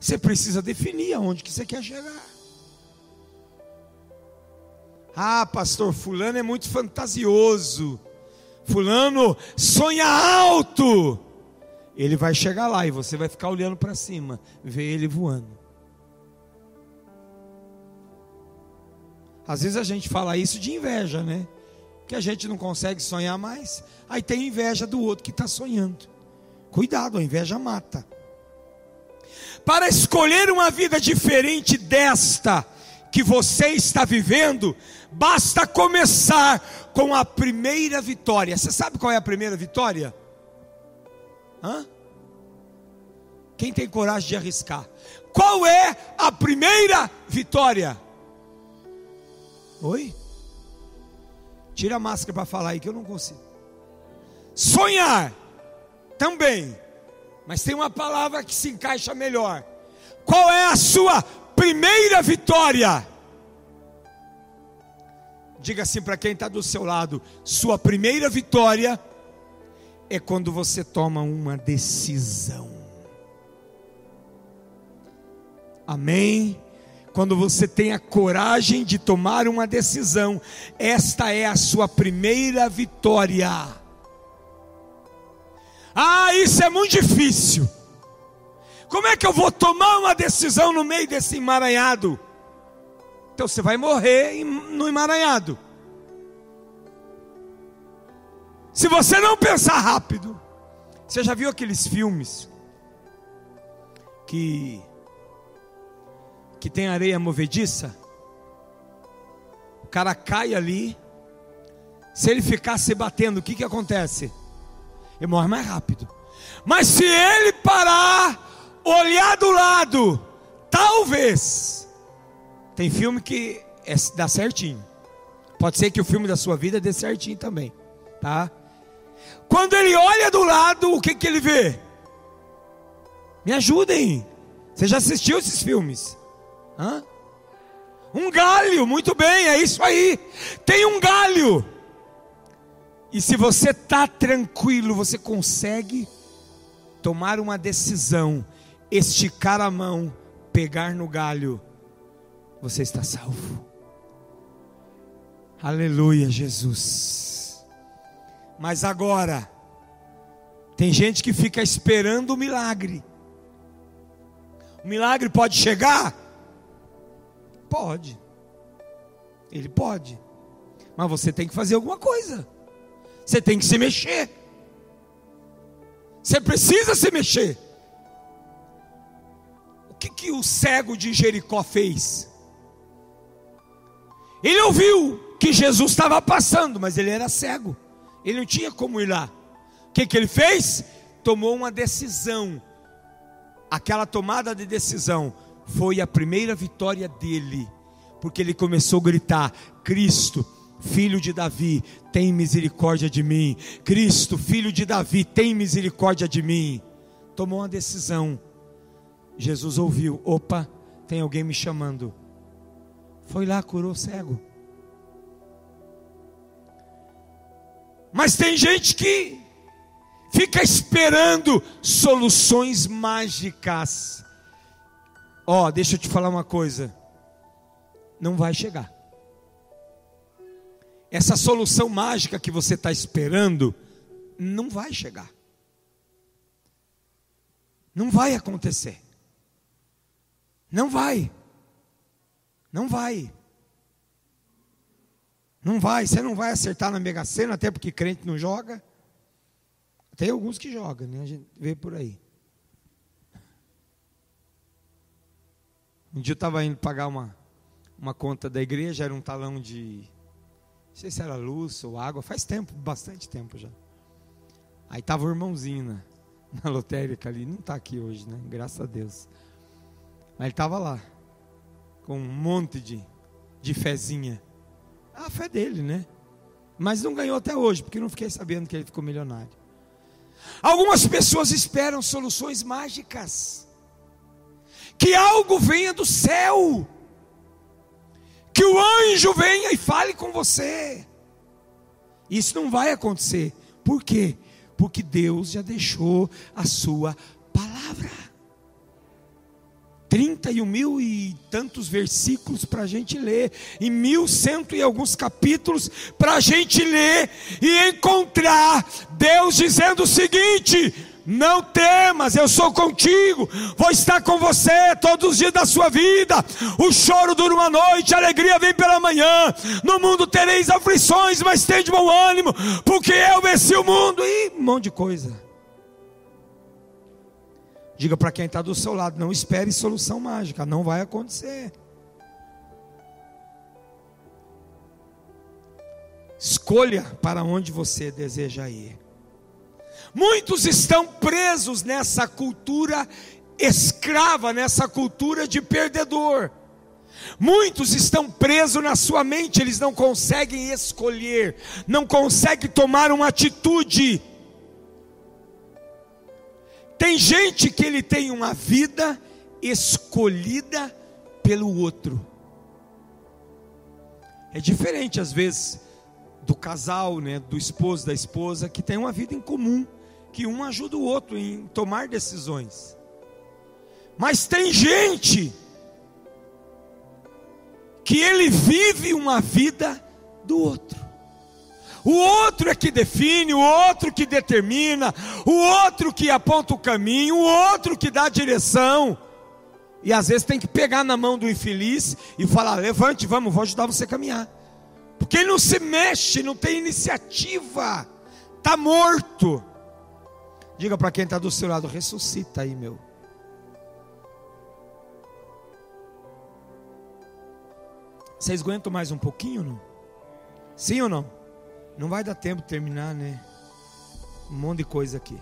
Você precisa definir aonde que você quer chegar. Ah, pastor, fulano é muito fantasioso. Fulano sonha alto. Ele vai chegar lá e você vai ficar olhando para cima, ver ele voando. Às vezes a gente fala isso de inveja, né? Que a gente não consegue sonhar mais. Aí tem inveja do outro que está sonhando. Cuidado, a inveja mata. Para escolher uma vida diferente desta que você está vivendo, basta começar com a primeira vitória. Você sabe qual é a primeira vitória? Hã? Quem tem coragem de arriscar? Qual é a primeira vitória? Oi? Tira a máscara para falar aí que eu não consigo. Sonhar também. Mas tem uma palavra que se encaixa melhor. Qual é a sua primeira vitória? Diga assim para quem está do seu lado: sua primeira vitória é quando você toma uma decisão. Amém? Quando você tem a coragem de tomar uma decisão, esta é a sua primeira vitória. Ah, isso é muito difícil. Como é que eu vou tomar uma decisão no meio desse emaranhado? Então você vai morrer no emaranhado. Se você não pensar rápido, você já viu aqueles filmes que que tem areia movediça? O cara cai ali. Se ele ficar se batendo, o que que acontece? ele morre mais rápido. Mas se ele parar, olhar do lado, talvez. Tem filme que é, dá certinho. Pode ser que o filme da sua vida dê certinho também, tá? Quando ele olha do lado, o que que ele vê? Me ajudem. Você já assistiu esses filmes? Hã? Um galho, muito bem, é isso aí. Tem um galho. E se você está tranquilo, você consegue tomar uma decisão, esticar a mão, pegar no galho, você está salvo. Aleluia, Jesus. Mas agora, tem gente que fica esperando o milagre. O milagre pode chegar? Pode. Ele pode. Mas você tem que fazer alguma coisa. Você tem que se mexer. Você precisa se mexer. O que, que o cego de Jericó fez? Ele ouviu que Jesus estava passando, mas ele era cego. Ele não tinha como ir lá. O que, que ele fez? Tomou uma decisão. Aquela tomada de decisão foi a primeira vitória dele, porque ele começou a gritar: Cristo filho de Davi, tem misericórdia de mim. Cristo, filho de Davi, tem misericórdia de mim. Tomou uma decisão. Jesus ouviu: opa, tem alguém me chamando. Foi lá, curou o cego. Mas tem gente que fica esperando soluções mágicas. Ó, oh, deixa eu te falar uma coisa. Não vai chegar essa solução mágica que você está esperando não vai chegar. Não vai acontecer. Não vai. Não vai. Não vai, você não vai acertar na Mega Sena, até porque crente não joga. Tem alguns que jogam, né? A gente vê por aí. Um dia eu estava indo pagar uma, uma conta da igreja, era um talão de. Não sei se era luz ou água, faz tempo, bastante tempo já. Aí estava o irmãozinho na, na lotérica ali, não está aqui hoje, né? Graças a Deus. Mas ele estava lá, com um monte de, de fezinha. A fé dele, né? Mas não ganhou até hoje, porque não fiquei sabendo que ele ficou milionário. Algumas pessoas esperam soluções mágicas. Que algo venha do céu. Que o anjo venha e fale com você. Isso não vai acontecer. Por quê? Porque Deus já deixou a sua palavra. 31 mil e tantos versículos para a gente ler, e mil cento e alguns capítulos para a gente ler e encontrar Deus dizendo o seguinte: não temas, eu sou contigo, vou estar com você todos os dias da sua vida. O choro dura uma noite, a alegria vem pela manhã. No mundo tereis aflições, mas tem de bom ânimo, porque eu venci o mundo e um monte de coisa. Diga para quem está do seu lado: não espere solução mágica, não vai acontecer. Escolha para onde você deseja ir. Muitos estão presos nessa cultura escrava, nessa cultura de perdedor. Muitos estão presos na sua mente, eles não conseguem escolher, não conseguem tomar uma atitude. Tem gente que ele tem uma vida escolhida pelo outro. É diferente às vezes do casal, né, do esposo, da esposa, que tem uma vida em comum, que um ajuda o outro em tomar decisões. Mas tem gente que ele vive uma vida do outro. O outro é que define, o outro que determina, o outro que aponta o caminho, o outro que dá a direção. E às vezes tem que pegar na mão do infeliz e falar: levante, vamos, vou ajudar você a caminhar. Porque ele não se mexe, não tem iniciativa, está morto. Diga para quem está do seu lado: ressuscita aí, meu. Vocês aguentam mais um pouquinho, não? Sim ou não? Não vai dar tempo de terminar, né? Um monte de coisa aqui.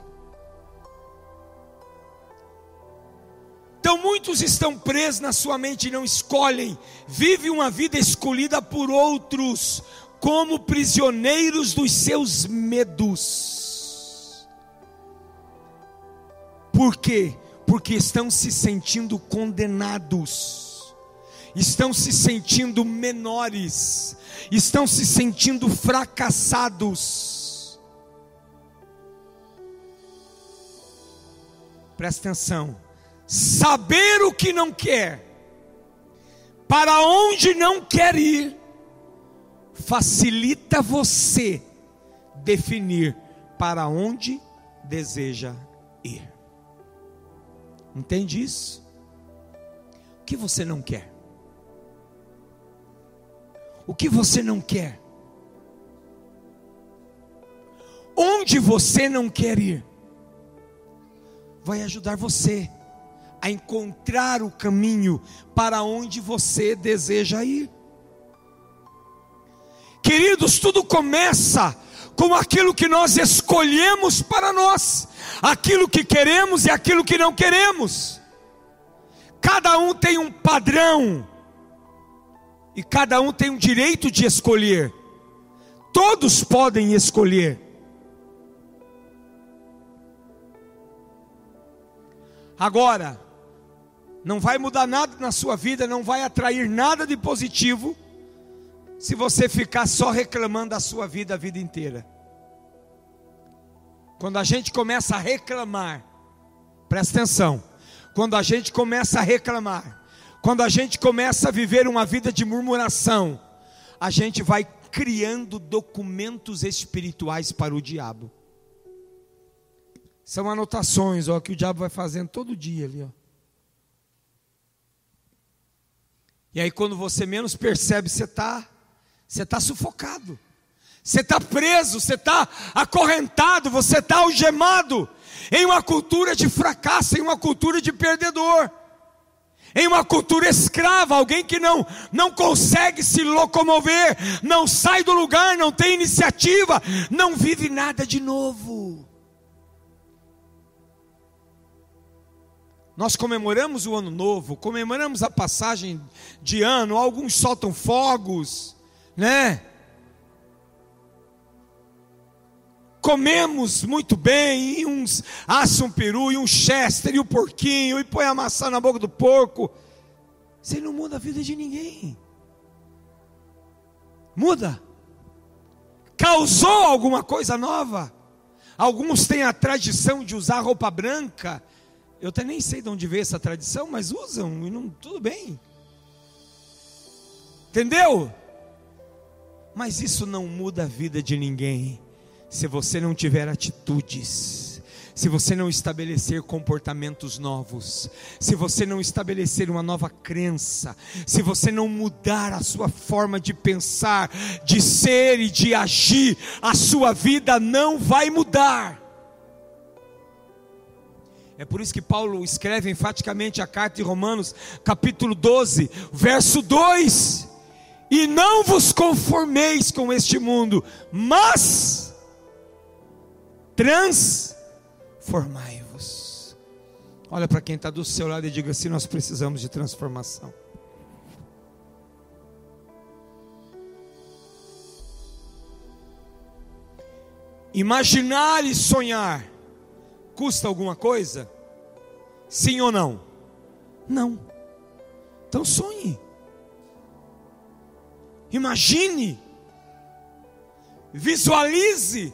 Então muitos estão presos na sua mente e não escolhem, vivem uma vida escolhida por outros, como prisioneiros dos seus medos. Por quê? Porque estão se sentindo condenados, estão se sentindo menores, estão se sentindo fracassados. Presta atenção. Saber o que não quer, para onde não quer ir, facilita você definir para onde deseja ir. Entende isso? O que você não quer? O que você não quer? Onde você não quer ir? Vai ajudar você a encontrar o caminho para onde você deseja ir. Queridos, tudo começa com aquilo que nós escolhemos para nós, aquilo que queremos e aquilo que não queremos. Cada um tem um padrão e cada um tem o direito de escolher. Todos podem escolher. Agora, não vai mudar nada na sua vida, não vai atrair nada de positivo, se você ficar só reclamando da sua vida a vida inteira. Quando a gente começa a reclamar, presta atenção, quando a gente começa a reclamar, quando a gente começa a viver uma vida de murmuração, a gente vai criando documentos espirituais para o diabo. São anotações, ó, que o diabo vai fazendo todo dia ali, ó. E aí quando você menos percebe, você está Você está sufocado. Você está preso, você está acorrentado, você está algemado em uma cultura de fracasso, em uma cultura de perdedor, em uma cultura escrava, alguém que não, não consegue se locomover, não sai do lugar, não tem iniciativa, não vive nada de novo. Nós comemoramos o ano novo, comemoramos a passagem de ano, alguns soltam fogos, né? comemos muito bem, e uns assam um peru, e um chester, e o um porquinho, e põe a maçã na boca do porco. Você não muda a vida de ninguém. Muda. Causou alguma coisa nova. Alguns têm a tradição de usar roupa branca. Eu até nem sei de onde veio essa tradição, mas usam e não, tudo bem. Entendeu? Mas isso não muda a vida de ninguém se você não tiver atitudes, se você não estabelecer comportamentos novos, se você não estabelecer uma nova crença, se você não mudar a sua forma de pensar, de ser e de agir, a sua vida não vai mudar. É por isso que Paulo escreve enfaticamente a carta de Romanos, capítulo 12, verso 2: E não vos conformeis com este mundo, mas transformai-vos. Olha para quem está do seu lado e diga assim: nós precisamos de transformação. Imaginar e sonhar custa alguma coisa? Sim ou não? Não. Então sonhe. Imagine. Visualize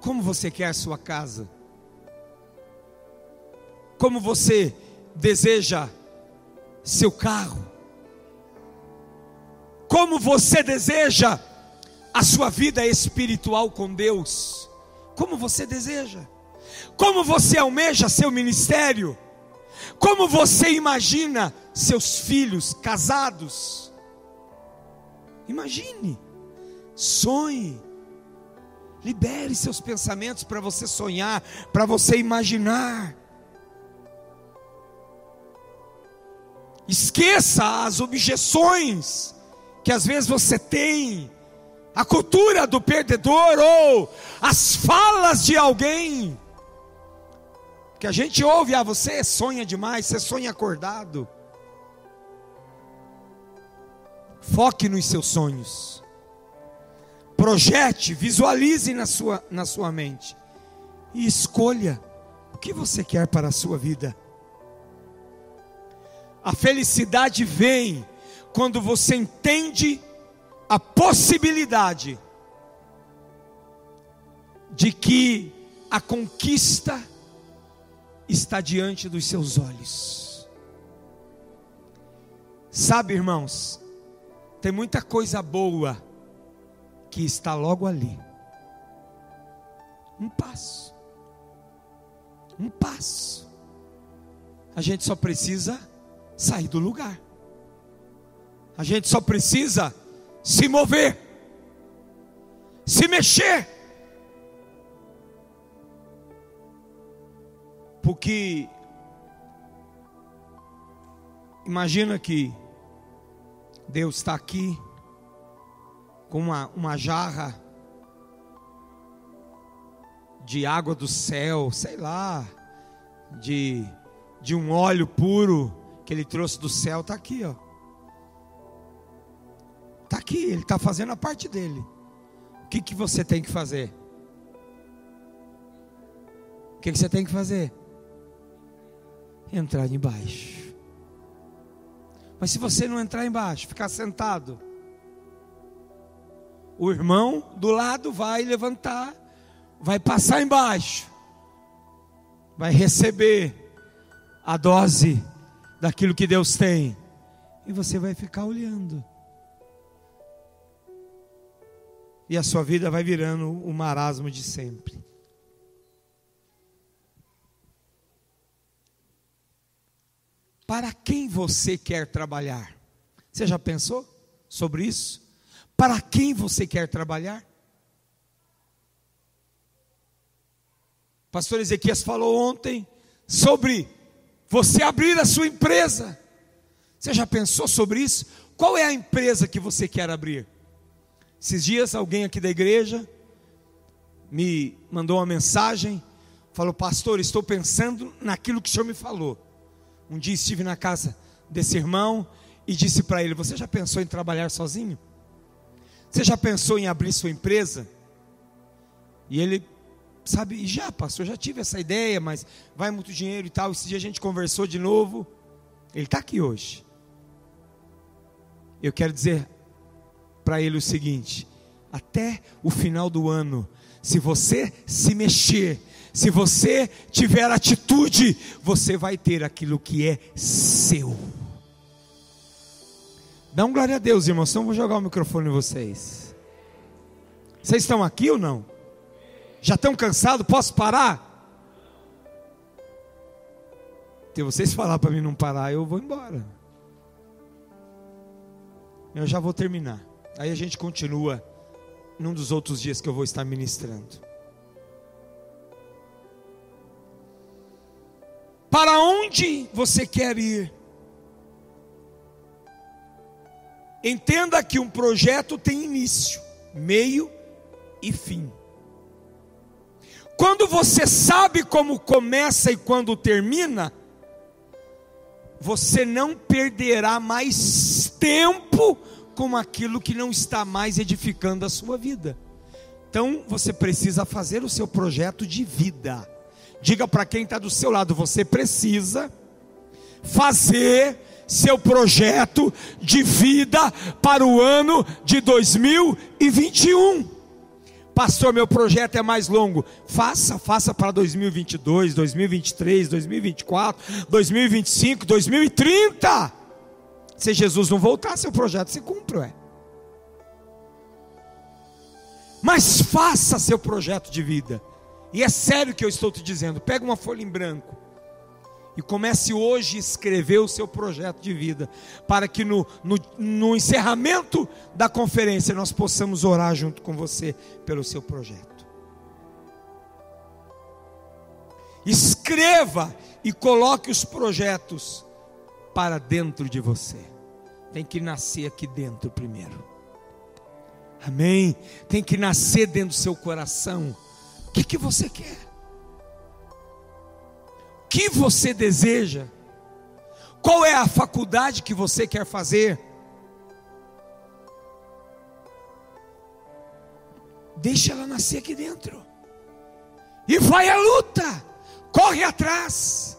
como você quer a sua casa? Como você deseja seu carro? Como você deseja a sua vida espiritual com Deus? Como você deseja? Como você almeja seu ministério? Como você imagina seus filhos casados? Imagine, sonhe, Libere seus pensamentos para você sonhar, para você imaginar. Esqueça as objeções que às vezes você tem, a cultura do perdedor ou as falas de alguém que a gente ouve, ah, você sonha demais, você sonha acordado. Foque nos seus sonhos projete, visualize na sua, na sua mente e escolha o que você quer para a sua vida. A felicidade vem quando você entende a possibilidade de que a conquista está diante dos seus olhos. Sabe, irmãos, tem muita coisa boa que está logo ali. Um passo. Um passo. A gente só precisa sair do lugar. A gente só precisa se mover, se mexer. Porque imagina que Deus está aqui com uma, uma jarra de água do céu, sei lá, de, de um óleo puro que ele trouxe do céu, está aqui, ó. Está aqui, ele está fazendo a parte dele. O que, que você tem que fazer? O que, que você tem que fazer? Entrar embaixo. Mas se você não entrar embaixo, ficar sentado, o irmão do lado vai levantar, vai passar embaixo, vai receber a dose daquilo que Deus tem, e você vai ficar olhando. E a sua vida vai virando o marasmo de sempre. Para quem você quer trabalhar? Você já pensou? sobre isso? Para quem você quer trabalhar? pastor Ezequias falou ontem sobre você abrir a sua empresa. Você já pensou sobre isso? Qual é a empresa que você quer abrir? Esses dias alguém aqui da igreja me mandou uma mensagem, falou: "Pastor, estou pensando naquilo que o senhor me falou". Um dia estive na casa desse irmão e disse para ele: "Você já pensou em trabalhar sozinho? Você já pensou em abrir sua empresa?" E ele sabe, já, pastor, já tive essa ideia, mas vai muito dinheiro e tal. Esse dia a gente conversou de novo. Ele está aqui hoje. Eu quero dizer para ele o seguinte: até o final do ano, se você se mexer, se você tiver atitude, você vai ter aquilo que é seu. Dá um glória a Deus, irmãos. Então vou jogar o microfone em vocês. Vocês estão aqui ou não? Já estão cansados? Posso parar? Se vocês falar para mim não parar, eu vou embora. Eu já vou terminar. Aí a gente continua num dos outros dias que eu vou estar ministrando. Para onde você quer ir? Entenda que um projeto tem início, meio e fim. Quando você sabe como começa e quando termina, você não perderá mais tempo com aquilo que não está mais edificando a sua vida. Então você precisa fazer o seu projeto de vida. Diga para quem está do seu lado: você precisa fazer seu projeto de vida para o ano de 2021. Pastor, meu projeto é mais longo. Faça, faça para 2022, 2023, 2024, 2025, 2030. Se Jesus não voltar, seu projeto se cumpre, ué. Mas faça seu projeto de vida. E é sério que eu estou te dizendo. Pega uma folha em branco e comece hoje a escrever o seu projeto de vida, para que no, no, no, encerramento da conferência nós possamos orar junto com você pelo seu projeto. Escreva e coloque os projetos para dentro de você. Tem que nascer aqui dentro primeiro. Amém? Tem que nascer dentro do seu coração. O que, que você quer? que você deseja? Qual é a faculdade que você quer fazer? Deixa ela nascer aqui dentro. E vai à luta. Corre atrás.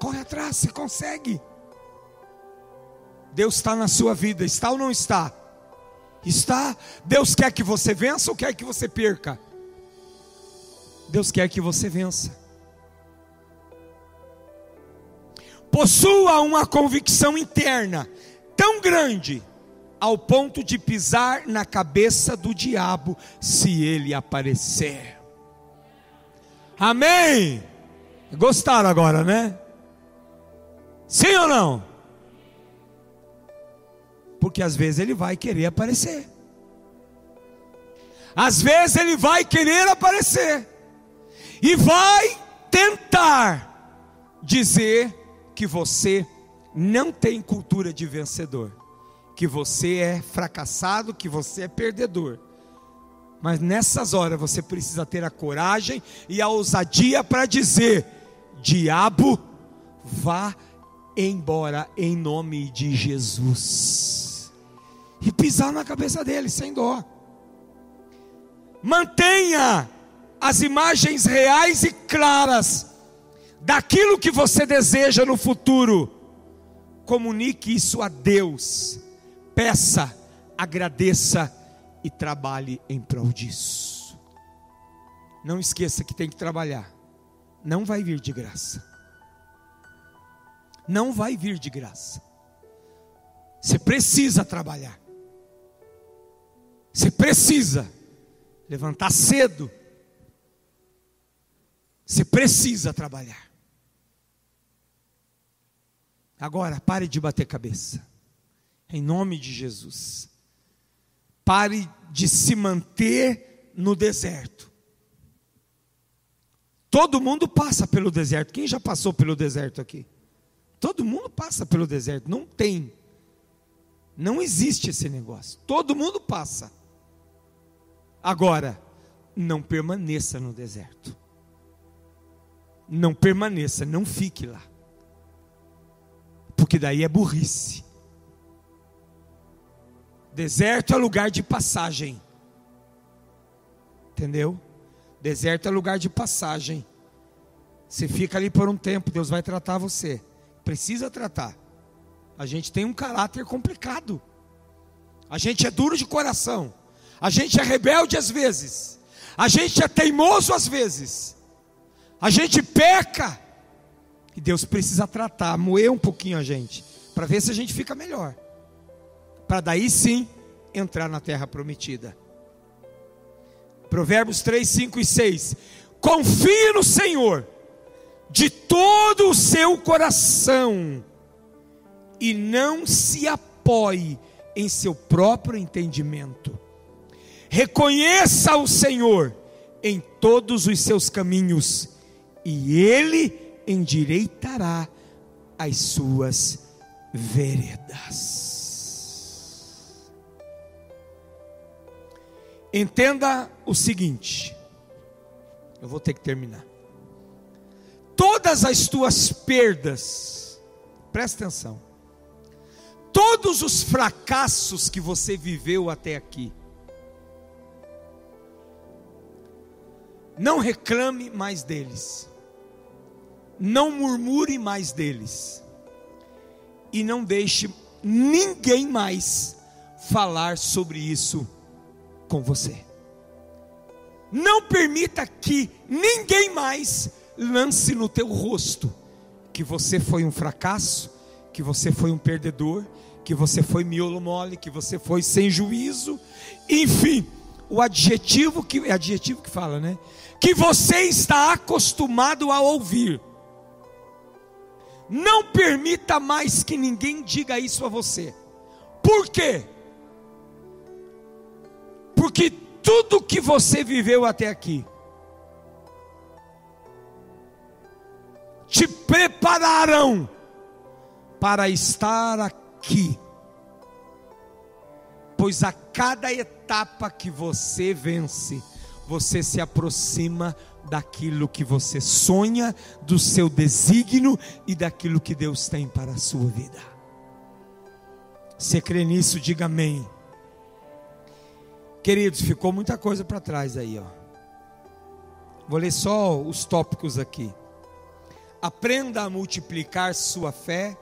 Corre atrás, você consegue. Deus está na sua vida, está ou não está? Está. Deus quer que você vença ou quer que você perca? Deus quer que você vença. Possua uma convicção interna tão grande ao ponto de pisar na cabeça do diabo se ele aparecer. Amém? Gostaram agora, né? Sim ou não? Porque às vezes ele vai querer aparecer. Às vezes ele vai querer aparecer e vai tentar dizer que você não tem cultura de vencedor, que você é fracassado, que você é perdedor. Mas nessas horas você precisa ter a coragem e a ousadia para dizer: diabo, vá embora em nome de Jesus. E pisar na cabeça dele sem dó. Mantenha as imagens reais e claras daquilo que você deseja no futuro. Comunique isso a Deus. Peça, agradeça e trabalhe em prol disso. Não esqueça que tem que trabalhar. Não vai vir de graça. Não vai vir de graça. Você precisa trabalhar. Você precisa levantar cedo você precisa trabalhar. Agora, pare de bater cabeça. Em nome de Jesus. Pare de se manter no deserto. Todo mundo passa pelo deserto. Quem já passou pelo deserto aqui? Todo mundo passa pelo deserto. Não tem. Não existe esse negócio. Todo mundo passa. Agora, não permaneça no deserto. Não permaneça, não fique lá. Porque daí é burrice. Deserto é lugar de passagem. Entendeu? Deserto é lugar de passagem. Você fica ali por um tempo, Deus vai tratar você. Precisa tratar. A gente tem um caráter complicado. A gente é duro de coração. A gente é rebelde às vezes. A gente é teimoso às vezes. A gente peca. E Deus precisa tratar, moer um pouquinho a gente, para ver se a gente fica melhor. Para daí sim entrar na terra prometida. Provérbios 3, 5 e 6. Confie no Senhor de todo o seu coração e não se apoie em seu próprio entendimento. Reconheça o Senhor em todos os seus caminhos e ele endireitará as suas veredas. Entenda o seguinte, eu vou ter que terminar. Todas as tuas perdas, presta atenção, todos os fracassos que você viveu até aqui, não reclame mais deles, não murmure mais deles, e não deixe ninguém mais falar sobre isso com você. Não permita que ninguém mais lance no teu rosto que você foi um fracasso, que você foi um perdedor, que você foi miolo mole, que você foi sem juízo, enfim, o adjetivo que é adjetivo que fala, né? Que você está acostumado a ouvir. Não permita mais que ninguém diga isso a você. Por quê? Porque tudo que você viveu até aqui te prepararão para estar aqui. Pois a cada etapa que você vence, você se aproxima daquilo que você sonha, do seu desígnio e daquilo que Deus tem para a sua vida. Você crê nisso? Diga amém. Queridos, ficou muita coisa para trás aí, ó. Vou ler só os tópicos aqui. Aprenda a multiplicar sua fé.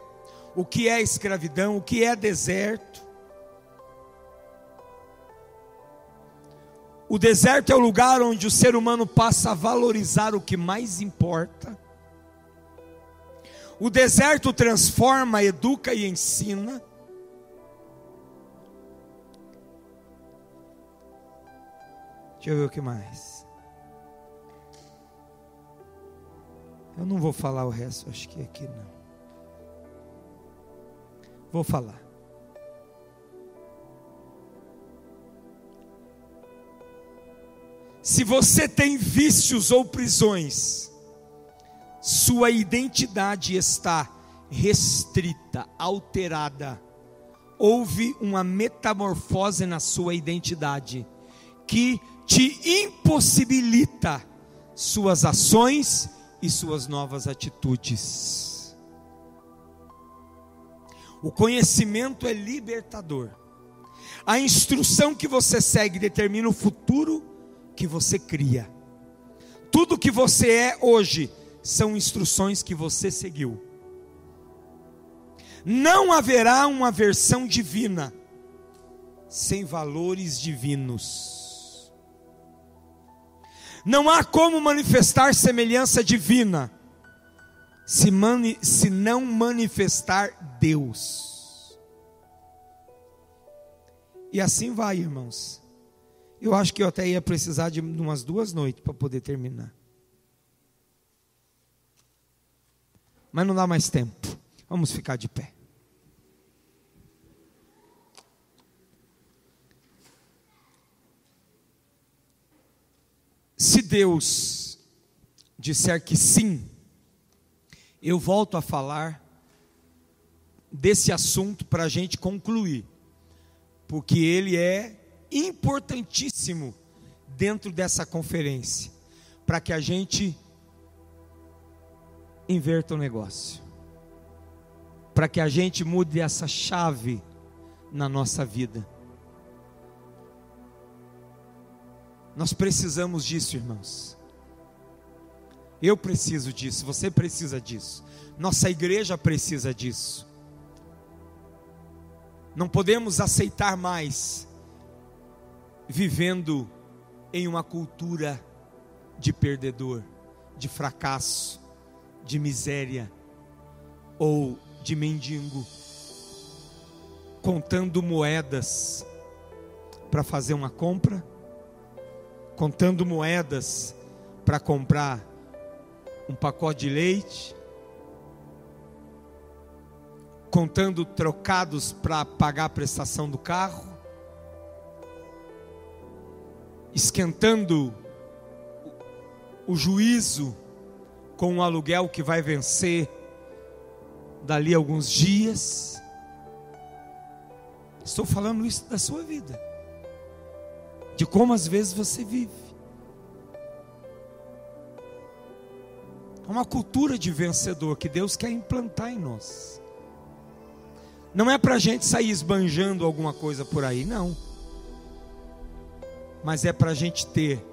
O que é escravidão? O que é deserto? O deserto é o lugar onde o ser humano passa a valorizar o que mais importa. O deserto transforma, educa e ensina. Deixa eu ver o que mais. Eu não vou falar o resto, acho que aqui não. Vou falar. Se você tem vícios ou prisões, sua identidade está restrita, alterada. Houve uma metamorfose na sua identidade que te impossibilita suas ações e suas novas atitudes. O conhecimento é libertador. A instrução que você segue determina o futuro que você cria. Tudo que você é hoje são instruções que você seguiu. Não haverá uma versão divina sem valores divinos. Não há como manifestar semelhança divina se, mani, se não manifestar Deus. E assim vai, irmãos. Eu acho que eu até ia precisar de umas duas noites para poder terminar. Mas não dá mais tempo. Vamos ficar de pé. Se Deus disser que sim, eu volto a falar desse assunto para a gente concluir, porque ele é importantíssimo dentro dessa conferência, para que a gente inverta o negócio, para que a gente mude essa chave na nossa vida. Nós precisamos disso, irmãos. Eu preciso disso, você precisa disso. Nossa igreja precisa disso. Não podemos aceitar mais vivendo em uma cultura de perdedor, de fracasso, de miséria ou de mendigo, contando moedas para fazer uma compra, contando moedas para comprar um pacote de leite, contando trocados para pagar a prestação do carro, esquentando o juízo com um aluguel que vai vencer dali alguns dias. Estou falando isso da sua vida, de como às vezes você vive. É uma cultura de vencedor que Deus quer implantar em nós. Não é para a gente sair esbanjando alguma coisa por aí, não. Mas é para a gente ter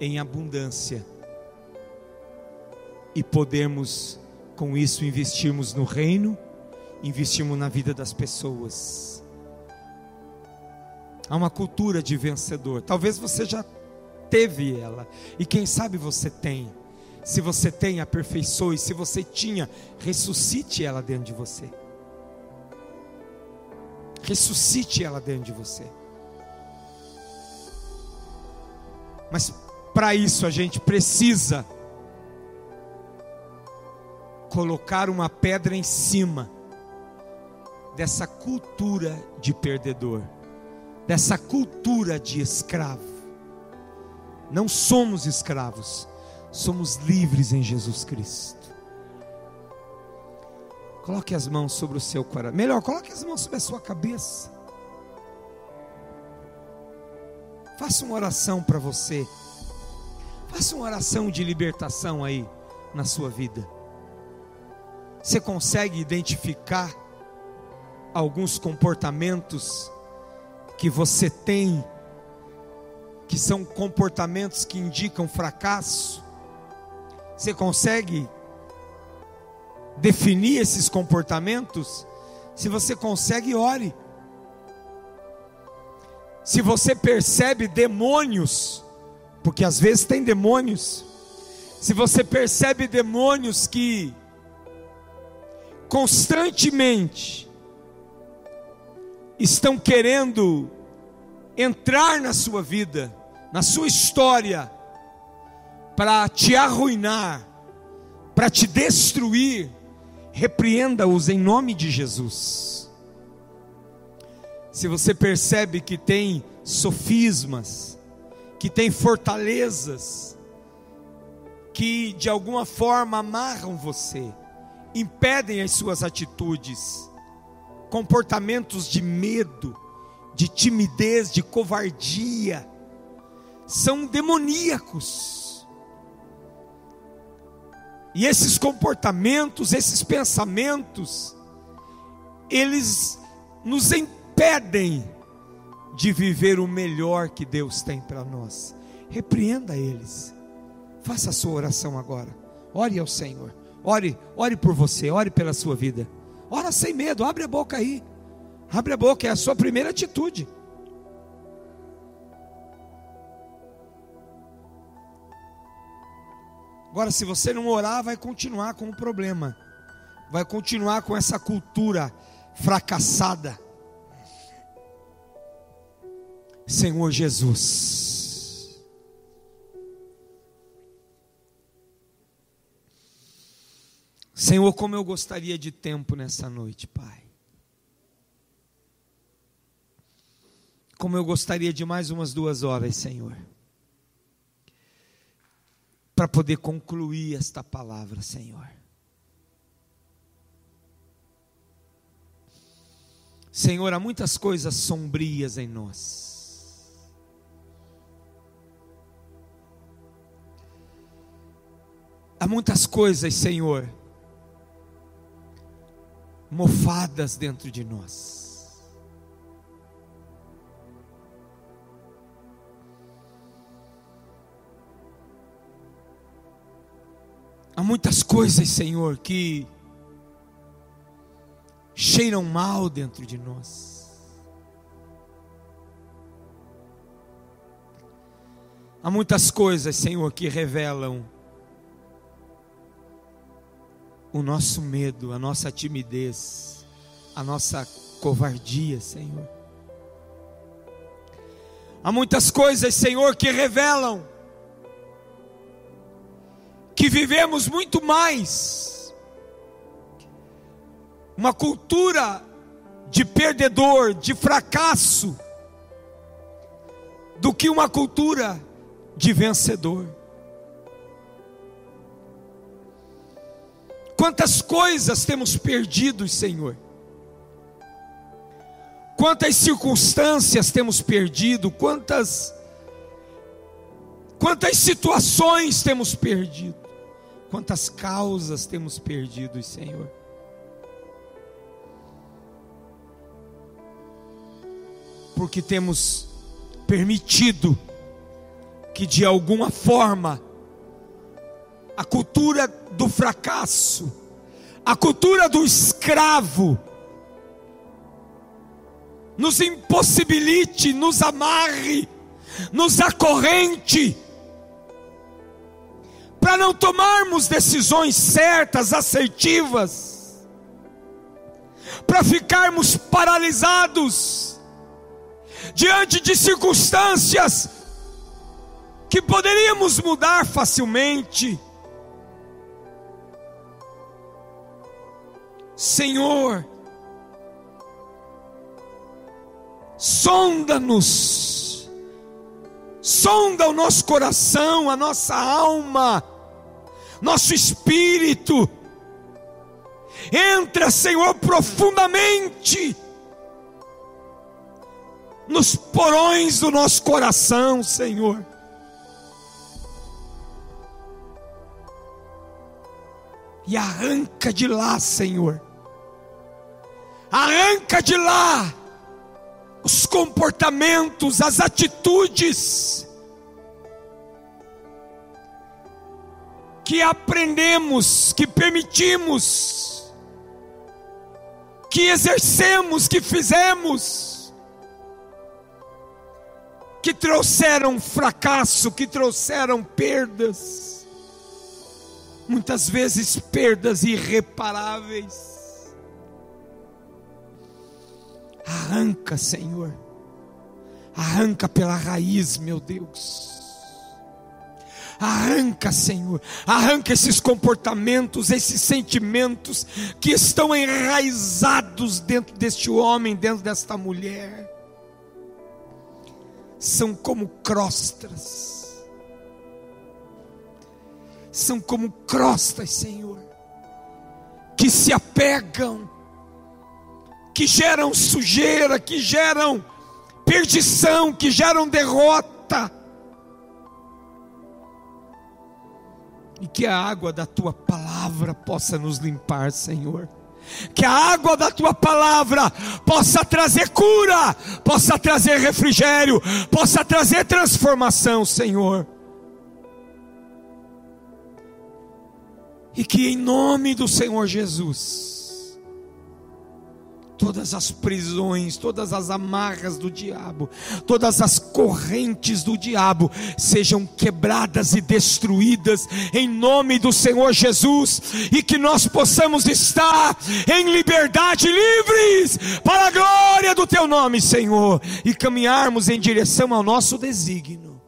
em abundância e podermos, com isso, investirmos no reino, investirmos na vida das pessoas. Há uma cultura de vencedor. Talvez você já teve ela, e quem sabe você tem. Se você tem, aperfeiçoe. Se você tinha, ressuscite ela dentro de você. Ressuscite ela dentro de você. Mas para isso a gente precisa colocar uma pedra em cima dessa cultura de perdedor, dessa cultura de escravo. Não somos escravos, somos livres em Jesus Cristo. Coloque as mãos sobre o seu coração. Melhor, coloque as mãos sobre a sua cabeça. Faça uma oração para você. Faça uma oração de libertação aí na sua vida. Você consegue identificar alguns comportamentos que você tem, que são comportamentos que indicam fracasso? Você consegue definir esses comportamentos, se você consegue, ore. Se você percebe demônios, porque às vezes tem demônios, se você percebe demônios que constantemente estão querendo entrar na sua vida, na sua história, para te arruinar, para te destruir, repreenda-os em nome de Jesus. Se você percebe que tem sofismas, que tem fortalezas, que de alguma forma amarram você, impedem as suas atitudes, comportamentos de medo, de timidez, de covardia, são demoníacos. E esses comportamentos, esses pensamentos, eles nos impedem de viver o melhor que Deus tem para nós. Repreenda eles. Faça a sua oração agora. Ore ao Senhor. Ore, ore por você, ore pela sua vida. Ora sem medo, abre a boca aí. Abre a boca, é a sua primeira atitude. Agora, se você não orar, vai continuar com o problema, vai continuar com essa cultura fracassada. Senhor Jesus. Senhor, como eu gostaria de tempo nessa noite, Pai. Como eu gostaria de mais umas duas horas, Senhor para poder concluir esta palavra, Senhor. Senhor, há muitas coisas sombrias em nós. Há muitas coisas, Senhor, mofadas dentro de nós. Há muitas coisas, Senhor, que cheiram mal dentro de nós. Há muitas coisas, Senhor, que revelam o nosso medo, a nossa timidez, a nossa covardia, Senhor. Há muitas coisas, Senhor, que revelam que vivemos muito mais uma cultura de perdedor, de fracasso, do que uma cultura de vencedor. Quantas coisas temos perdido, Senhor? Quantas circunstâncias temos perdido? Quantas quantas situações temos perdido? Quantas causas temos perdido, Senhor? porque temos permitido que de alguma forma a cultura do fracasso, a cultura do escravo, nos impossibilite, nos amarre, nos acorrente, para não tomarmos decisões certas, assertivas, para ficarmos paralisados, diante de circunstâncias que poderíamos mudar facilmente. Senhor, sonda-nos, sonda o nosso coração, a nossa alma, nosso espírito. Entra, Senhor, profundamente nos porões do nosso coração, Senhor. E arranca de lá, Senhor. Arranca de lá os comportamentos, as atitudes que aprendemos, que permitimos, que exercemos, que fizemos que trouxeram fracasso, que trouxeram perdas, muitas vezes perdas irreparáveis. Arranca, Senhor, arranca pela raiz, meu Deus. Arranca, Senhor, arranca esses comportamentos, esses sentimentos que estão enraizados dentro deste homem, dentro desta mulher. São como crostas, são como crostas, Senhor, que se apegam, que geram sujeira, que geram perdição, que geram derrota. E que a água da tua palavra possa nos limpar, Senhor que a água da tua palavra possa trazer cura, possa trazer refrigério, possa trazer transformação, Senhor. E que em nome do Senhor Jesus, todas as prisões, todas as amarras do diabo, todas as correntes do diabo sejam quebradas e destruídas em nome do Senhor Jesus e que nós possamos estar em liberdade, livres para a glória do teu nome, Senhor, e caminharmos em direção ao nosso desígnio.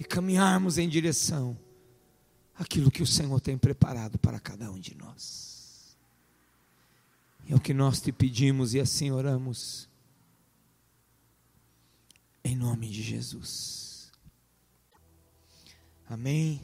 E caminharmos em direção àquilo que o Senhor tem preparado para cada um de nós. É o que nós te pedimos e assim oramos. Em nome de Jesus. Amém.